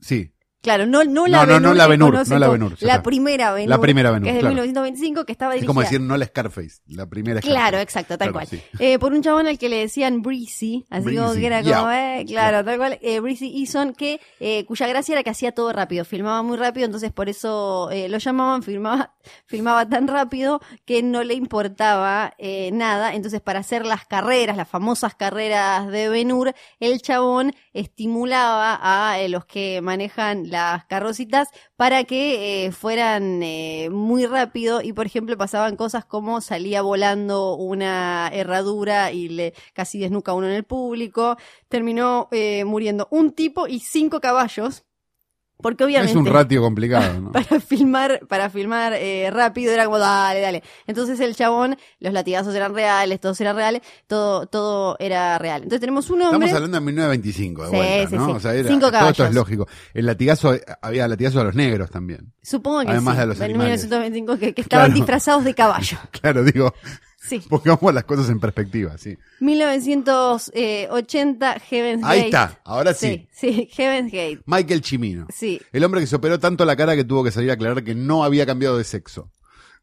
Sí. Claro, no, la no, no la conoce no la ya La primera Ben-Hur. La primera Ben-Hur, Que es de claro. 1925, que estaba Es dirigida. como decir no la Scarface, la primera Claro, Scarface. exacto, tal Claro, cual. sí. Eh, por un chabón al que le decían Breezy, así como que era como, yeah. eh, claro, tal cual, eh, Breezy Eason, que, eh, cuya gracia era que hacía todo rápido, filmaba muy rápido, entonces por eso eh, lo llamaban, filmaba, filmaba tan rápido que no le importaba eh, nada, entonces para hacer las carreras, las famosas carreras de Ben-Hur, el chabón estimulaba a los que manejan las carrocitas para que eh, fueran eh, muy rápido y por ejemplo pasaban cosas como salía volando una herradura y le casi desnuca uno en el público, terminó eh, muriendo un tipo y cinco caballos, porque obviamente Es un ratio complicado, ¿no? para filmar, para filmar eh, rápido era como dale, dale. Entonces el chabón, los latigazos eran reales, todos eran reales, todo, todo era real. Entonces tenemos un hombre. Estamos hablando de 1925, de Sí, vuelta, sí, ¿no? sí. O sea, era- Cinco todo esto es lógico. El latigazo, había latigazo a los negros también. Supongo que Además de a los en animales. 1925 que, que estaban Claro. disfrazados de caballo. Claro, digo, Sí. pongamos las cosas en perspectiva, sí. 1980 Heaven's Gate. Ahí está, ahora sí. Sí, sí, Heaven's Gate. Michael Chimino. Sí. El hombre que se operó tanto la cara que tuvo que salir a aclarar que no había cambiado de sexo.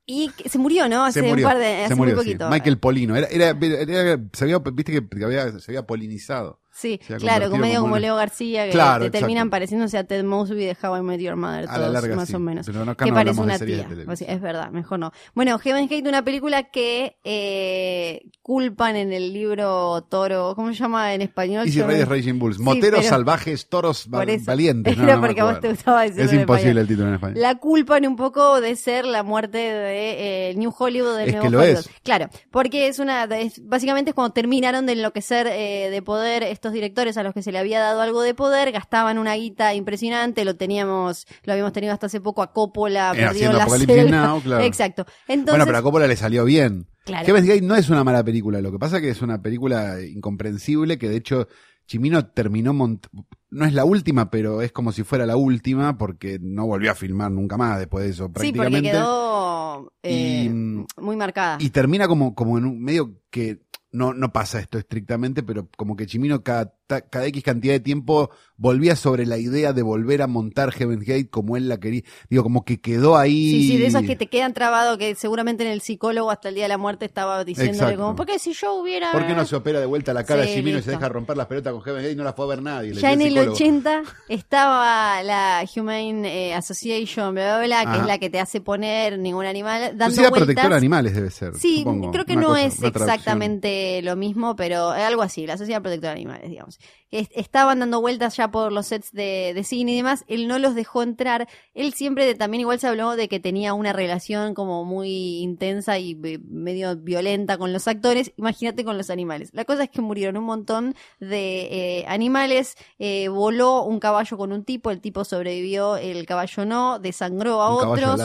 Y que se murió, ¿no? Hace se murió. un par de, hace se murió, muy sí. poquito. Michael Polino. Era, era, era- se había, viste que, que había, se había polinizado. Sí, claro, como medio como una- Leo García, que Claro, te exacto. terminan pareciéndose a Ted Mosby de How I Met Your Mother, A la todos, larga, más sí. o menos. Pero no, acá que no parece una tía. Pues es verdad, mejor no. Bueno, Heaven's Gate, una película que eh, culpan en el libro Toro, ¿cómo se llama en español? Easy Riders Raging Bulls. Sí, Moteros pero- salvajes, toros Por val- eso. valientes. No, Era no me porque a vos acuerdo. te gustaba decirlo Es imposible el título en español. La culpan un poco de ser la muerte de eh, New Hollywood, del Es nuevo que lo Hollywood. es. Claro, porque es una, es- básicamente es cuando terminaron de enloquecer eh, de poder estos directores a los que se le había dado algo de poder, gastaban una guita impresionante, lo teníamos, lo habíamos tenido hasta hace poco a Coppola, Eh, haciendo la Apocalipsis. Now, claro. Exacto. Entonces, bueno, pero a Coppola le salió bien. Claro. Heaven's Gate no es una mala película. Lo que pasa es que es una película incomprensible que de hecho Chimino terminó mont no es la última, pero es como si fuera la última porque no volvió a filmar nunca más después de eso sí, prácticamente. porque quedó eh, Y- muy marcada. Y termina como, como en un medio que no, no pasa esto estrictamente, pero como que Chimino cada, cada X cantidad de tiempo volvía sobre la idea de volver a montar Heaven's Gate como él la quería. Digo, como que quedó ahí. Sí, sí, de esos que te quedan trabados, que seguramente en el psicólogo hasta el día de la muerte estaba diciéndole Exacto. como, porque si yo hubiera... ¿Por qué no se opera de vuelta la cara Sí, de Chimino y se deja romper las pelotas con Heaven's Gate y no la fue a ver nadie? Ya en el el psicólogo. 80 estaba la Humane eh, Association, bla, bla, bla, que Ajá. es la que te hace poner ningún animal dando Sociedad vueltas. Protectora de Animales debe ser. Sí, supongo. creo que no cosa, es exactamente lo mismo, pero algo así, la Sociedad Protectora de Animales, digamos. Es- Estaban dando vueltas ya por los sets de, de cine y demás, él no los dejó entrar, él siempre de- también igual se habló de que tenía una relación como muy intensa y medio violenta con los actores, imagínate con los animales. La cosa es que murieron un montón de eh, animales, eh, voló un caballo con un tipo, el tipo sobrevivió, el caballo no, desangró a Un otros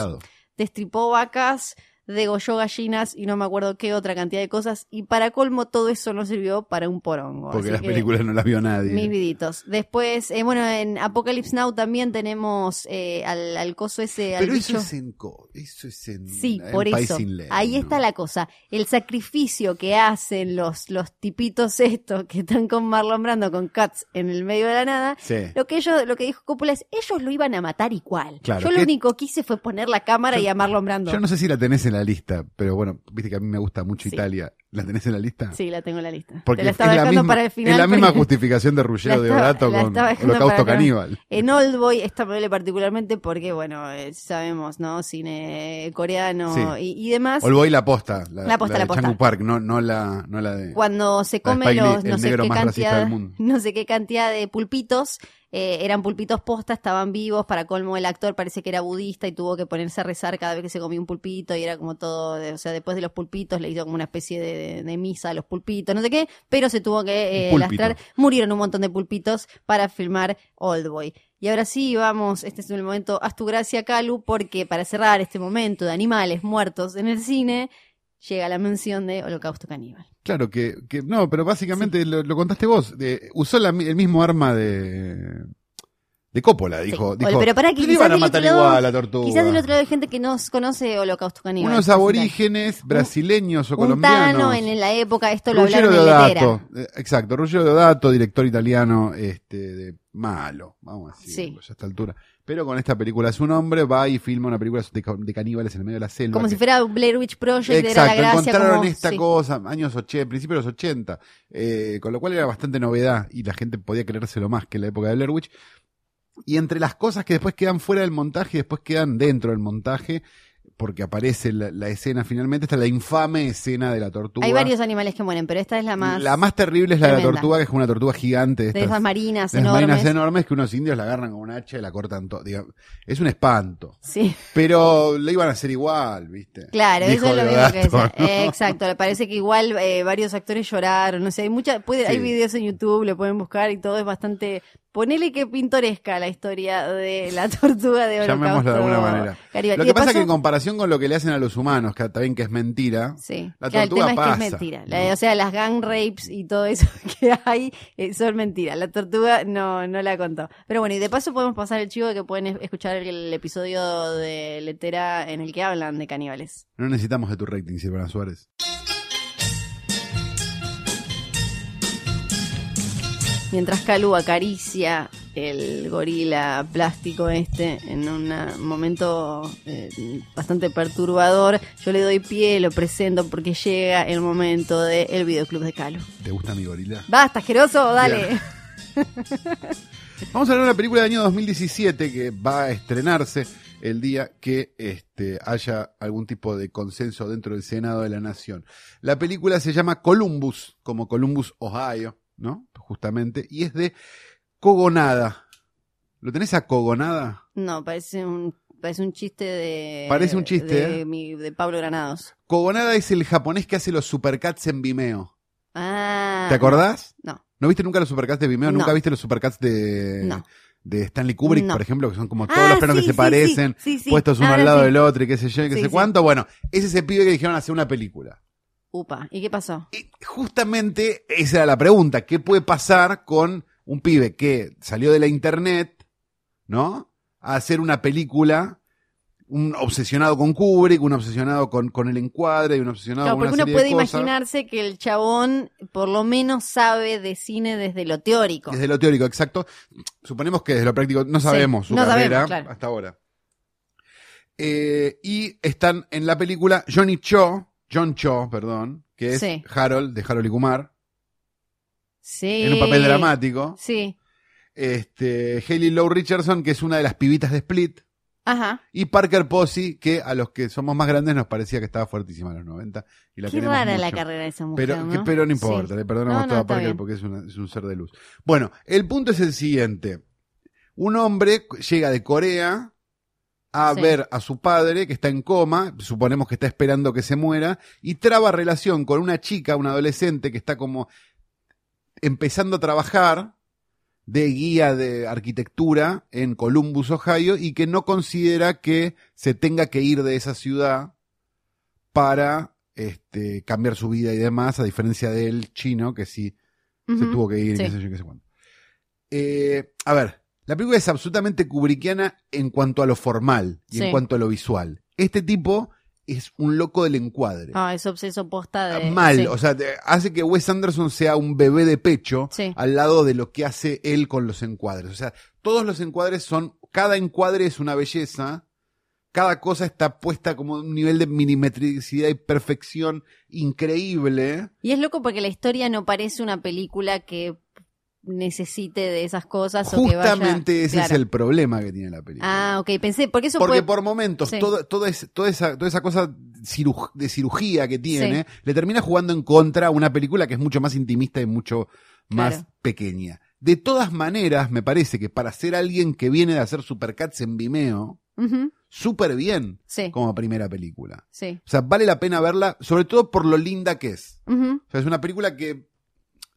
destripó vacas, degolló gallinas y no me acuerdo qué otra cantidad de cosas. Y para colmo todo eso no sirvió para un porongo. Porque las películas no las vio nadie. Mis viditos. Después, eh, bueno, en Apocalypse Now también tenemos eh, al, al coso ese, al Pero eso es en, eso es en, Sí, en por eso. Ahí ¿no? está la cosa. El sacrificio que hacen los, los tipitos estos que están con Marlon Brando, con Cats en el medio de la nada. Sí. Lo que ellos, lo que dijo Coppola es, ellos lo iban a matar igual. Claro, Yo lo único que hice fue poner la cámara Yo- y a Marlon Brando. Yo no sé si la tenés en la lista, pero bueno, viste que a mí me gusta mucho Sí. Ila. ¿La tenés en la lista? Sí, la tengo en la lista. Porque Te la es estaba la dejando misma, para el final. es la misma justificación de Ruggero La de Orato la con Holocausto. Caníbal. En Oldboy esta me duele particularmente porque, bueno, eh, sabemos, ¿no? Cine coreano Sí. y, y demás. Olvoy la posta. La, La posta, de la posta. Changu Park, no, no, la, no la de... Cuando se La come Lee, los sé qué cantidad, no sé qué cantidad de pulpitos, eh, eran pulpitos posta, estaban vivos, para colmo el actor parece que era budista y tuvo que ponerse a rezar cada vez que se comía un pulpito y era como todo, o sea, después de los pulpitos le hizo como una especie de, de- de misa a los pulpitos, no sé qué, pero se tuvo que eh, lastrar, murieron un montón de pulpitos para filmar Oldboy. Y ahora sí, vamos, este es el momento, haz tu gracia, Calu, porque para cerrar este momento de animales muertos en el cine, llega la mención de Holocausto Caníbal. Claro, que, que no, pero básicamente lo, lo contaste vos. de- usó la el mismo arma de, De Coppola, dijo. Sí. dijo Pero pará, que "¿Qué le quizás iban a matar otro lado- igual a la tortuga? Quizás del otro lado hay gente que no conoce Holocausto Caníbal. Unos aborígenes brasileños o Un colombianos. Tano en la época, esto lo Ruggero. Deodato, eh, exacto, Ruggero Deodato, director italiano, este, de malo, vamos a decir, Sí. pues, a esta altura. Pero con esta película es un hombre, va y filma una película de, de caníbales en el medio de la selva. Como que- si fuera Blair Witch Project, era la Exacto, gracia. encontraron como- esta sí. cosa, años 80, principios de los 80, eh, con lo cual era bastante novedad y la gente podía creérselo más que en la época de Blair Witch. Y entre las cosas que después quedan fuera del montaje y después quedan dentro del montaje, porque aparece la, la escena finalmente, está la infame escena de la tortuga. Hay varios animales que mueren, pero esta es la más. La más terrible es la de la tortuga, que es una tortuga gigante. De esas marinas de enormes. marinas enormes que unos indios la agarran con un hacha y la cortan todo. Es un espanto. Sí, Pero lo iban a hacer igual, ¿viste? claro, Dijo eso es lo mismo que decía. ¿no? Eh, exacto, le parece que igual eh, varios actores lloraron, no sé, hay mucha, puede, hay Sí. videos en YouTube, lo pueden buscar y todo es bastante. Ponele que pintoresca la historia de la tortuga de Holocausto. Llamémoslo de alguna manera. Lo que pasa es que en comparación con lo que le hacen a los humanos, que también que es mentira, Sí, La claro, el tortuga tema es que pasa, es mentira. O sea, las gang rapes y todo eso que hay eh, son mentiras. La tortuga no, no la contó. Pero bueno, y de paso podemos pasar el chivo de que pueden es- escuchar el, episodio de Letera en el que hablan de caníbales. no necesitamos de tu rating, Silvana Suárez. Mientras Calu acaricia el gorila plástico este en un momento eh, bastante perturbador, yo le doy pie, lo presento porque llega el momento del videoclub de Calu. ¿Te gusta mi gorila? Basta, asqueroso, dale. Vamos a de una película del año 2017 que va a estrenarse el día que este, haya algún tipo de consenso dentro del Senado de la Nación. La película se llama Columbus, como Columbus, Ohio, ¿no? Justamente, y es de Cogonada. ¿Lo tenés a Cogonada? No, parece un, parece un chiste de. Parece un chiste, De, ¿eh? mi- de Pablo Granados. Cogonada es el japonés que hace los supercats en Vimeo. Ah. ¿Te acordás? No. ¿No viste nunca los supercats de Vimeo? ¿Nunca viste los supercats de, No. de Stanley Kubrick, No. por ejemplo, que son como todos Ah, los planos sí, que se sí, parecen, sí, puestos uno Ahora al lado del otro y qué sé yo y qué sé cuánto? Bueno, es ese pibe que dijeron hacer una película. Upa, ¿y qué pasó? Y justamente esa era la pregunta, ¿qué puede pasar con un pibe que salió de la internet, ¿no? A hacer una película, un obsesionado con Kubrick, un obsesionado con, con el encuadre y un obsesionado Claro, con porque una uno puede de cosas. imaginarse que el chabón por lo menos sabe de cine desde lo teórico. Desde lo teórico, exacto. Suponemos que desde lo práctico no sabemos su no sabemos, carrera claro. hasta ahora. Eh, y están en la película Johnny Cho, John Cho, perdón, que es Sí. Harold, de Harold y Kumar, Sí. en un papel dramático. Sí. Este, Haley Lowe Richardson, que es una de las pibitas de Split. Ajá. Y Parker Posey, que a los que somos más grandes nos parecía que estaba fuertísima en los 90. Y la Qué rara la carrera de esa mujer, Pero, que- ¿no? pero no Sí. importa, le perdonamos No, no, todo a Parker porque es, una- es un ser de luz. Bueno, el punto es el siguiente. Un hombre llega de Corea a Sí. ver a su padre que está en coma, suponemos que está esperando que se muera, y traba relación con una chica, una adolescente que está como empezando a trabajar de guía de arquitectura en Columbus, Ohio, y que no considera que se tenga que ir de esa ciudad para este, cambiar su vida y demás, a diferencia del chino, que sí se tuvo que ir, Sí. qué sé yo, qué sé cuánto. Eh, a ver, la película es absolutamente kubrickiana en cuanto a lo formal y Sí. en cuanto a lo visual. Este tipo es un loco del encuadre. Ah, es obseso posta de. Mal, sí. o sea, hace que Wes Anderson sea un bebé de pecho Sí. al lado de lo que hace él con los encuadres. O sea, todos los encuadres son, cada encuadre es una belleza, cada cosa está puesta como un nivel de milimetricidad y perfección increíble. Y es loco porque la historia no parece una película que necesite de esas cosas o que vaya. Justamente ese es el problema que tiene la película. Ah, ok, pensé, porque eso Porque puede- por momentos, Sí. todo, toda, es- toda, esa, toda esa cosa de cirugía que tiene, le termina jugando en contra a una película que es mucho más intimista y mucho más Claro. pequeña. De todas maneras, me parece que para ser alguien que viene de hacer Supercats en Vimeo, Ujú, súper bien Sí, como primera película. sí. O sea, vale la pena verla, sobre todo por lo linda que es. O sea, es una película que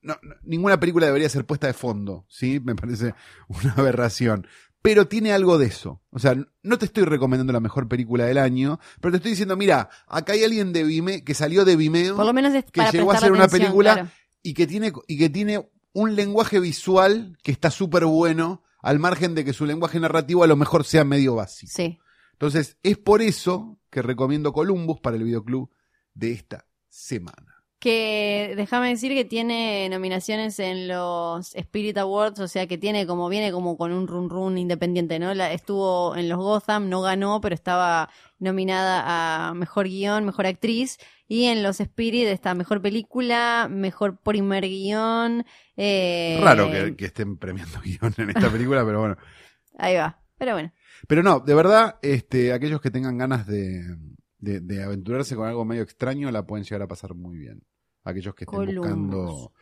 no- no- ninguna película debería ser puesta de fondo, ¿sí? Me parece una aberración. Pero tiene algo de eso. O sea, no te estoy recomendando la mejor película del año, pero te estoy diciendo, mira, acá hay alguien de Vimeo, que salió de Vimeo Por lo menos es que para llegó a hacer una película claro. y que tiene y que tiene un lenguaje visual que está súper bueno al margen de que su lenguaje narrativo a lo mejor sea medio básico. Sí. Entonces, es por eso que recomiendo Columbus para el videoclub de esta semana. Que déjame decir que tiene nominaciones en los Spirit Awards, o sea que tiene como, viene como con un run run independiente, ¿no? La, estuvo en los Gotham, no ganó, pero estaba nominada a mejor guion, mejor actriz, y en los Spirit está mejor película, mejor primer guion. Eh, Raro que, que estén premiando guion en esta película, pero bueno. Ahí va, pero bueno. Pero no, de verdad, este, aquellos que tengan ganas de, de, de aventurarse con algo medio extraño la pueden llegar a pasar muy bien. Aquellos que estén Columbus. buscando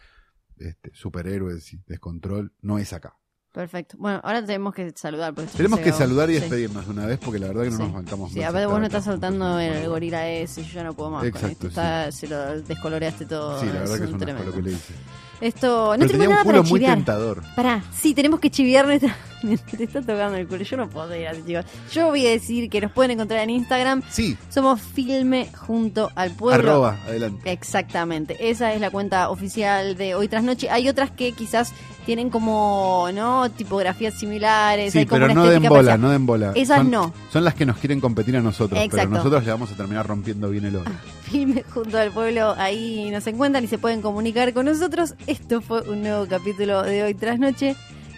este, superhéroes y descontrol, no es acá. Perfecto. Bueno, ahora tenemos que saludar. Tenemos que saludar y Sí. despedirnos de una vez porque la verdad que no Sí. nos bancamos Sí, más a ver, vos no estás soltando el gorila ese, yo ya no puedo más con Exacto, esto. sí. Está- Se lo descoloreaste todo. Sí, la verdad que es un un asco tremendo. lo que le hice. Esto, no Pero tenemos nada un culo para muy chiviar. tentador. Pará, sí, tenemos que chiviar nuestra... Te está tocando el culo, yo no puedo ir así, chicos. Yo voy a decir que nos pueden encontrar en Instagram. Sí, Somos Filme Junto al Pueblo. arroba, adelante. Exactamente, esa es la cuenta oficial de Hoy Tras Noche. Hay otras que quizás tienen como, ¿no? Tipografías similares. Sí, hay como pero una no den bola, parecida. no den bola. Esas son, no. Son las que nos quieren competir a nosotros, Exacto. pero nosotros le vamos a terminar rompiendo bien el oro. Junto al pueblo, ahí nos encuentran y se pueden comunicar con nosotros. Esto fue un nuevo capítulo de hoy tras noche.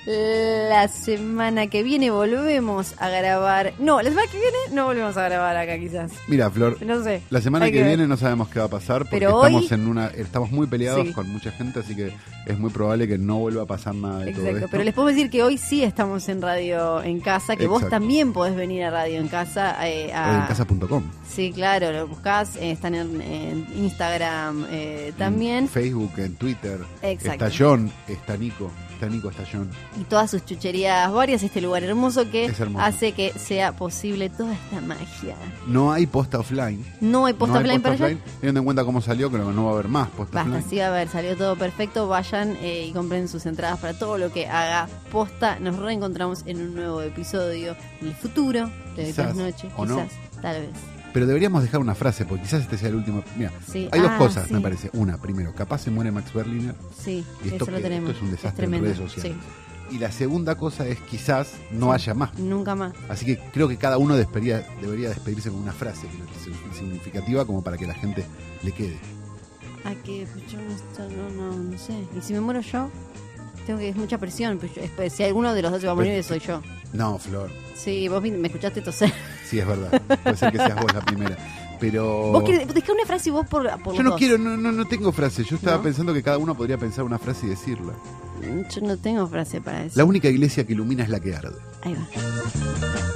La semana que viene volvemos a grabar. No, la semana que viene no volvemos a grabar acá quizás. Mira, Flor, No sé. la semana que, viene no sabemos qué va a pasar porque Pero estamos en una estamos muy peleados Sí. con mucha gente, así que es muy probable que no vuelva a pasar nada de todo Exacto, esto. pero les puedo decir que hoy sí estamos en radio en casa, que vos también podés venir a radio en casa. eh, a- En casa.com. Sí, claro, lo buscás, eh, están en, en Instagram eh, En también. Facebook, en Twitter. Exacto. Está John, está Nico, está Nico, está John. y todas sus chucherías varias, este lugar hermoso que hermoso. hace que sea posible toda esta magia. No hay posta offline. No hay posta no hay offline posta para allá. Teniendo en cuenta cómo salió, creo que no va a haber más posta Basta, offline. sí, a ver, salió todo perfecto. Vayan eh, y compren sus entradas para todo lo que haga posta. Nos reencontramos en un nuevo episodio en el futuro de Quizás, noche. o no. Quizás, tal vez. Pero deberíamos dejar una frase, porque quizás este sea el último. Mira, Sí. hay dos Ah, cosas, sí, me parece. Una, primero, capaz se muere Max Berliner. Sí, Y esto eso lo que- tenemos. esto es un desastre en tremendo, redes sociales. Y la segunda cosa es quizás no haya más. Nunca más. Así que creo que cada uno debería, debería despedirse con una frase es significativa como para que la gente le quede. Ah, que pues, yo no, no, no, sé. Y si me muero yo, tengo que es mucha presión. pues, yo- es- si alguno de los dos se va a morir, Pero- soy yo. No, Flor, Sí, vos me escuchaste toser. Sí es verdad. Puede ser que seas vos la primera. Pero Vos querés, dejá una frase vos por, por yo los no dos. quiero, no, no, no tengo frase. Yo estaba ¿No? pensando que cada uno podría pensar una frase y decirla. Yo no tengo frase para eso. La única iglesia que ilumina es la que arde. Ahí va.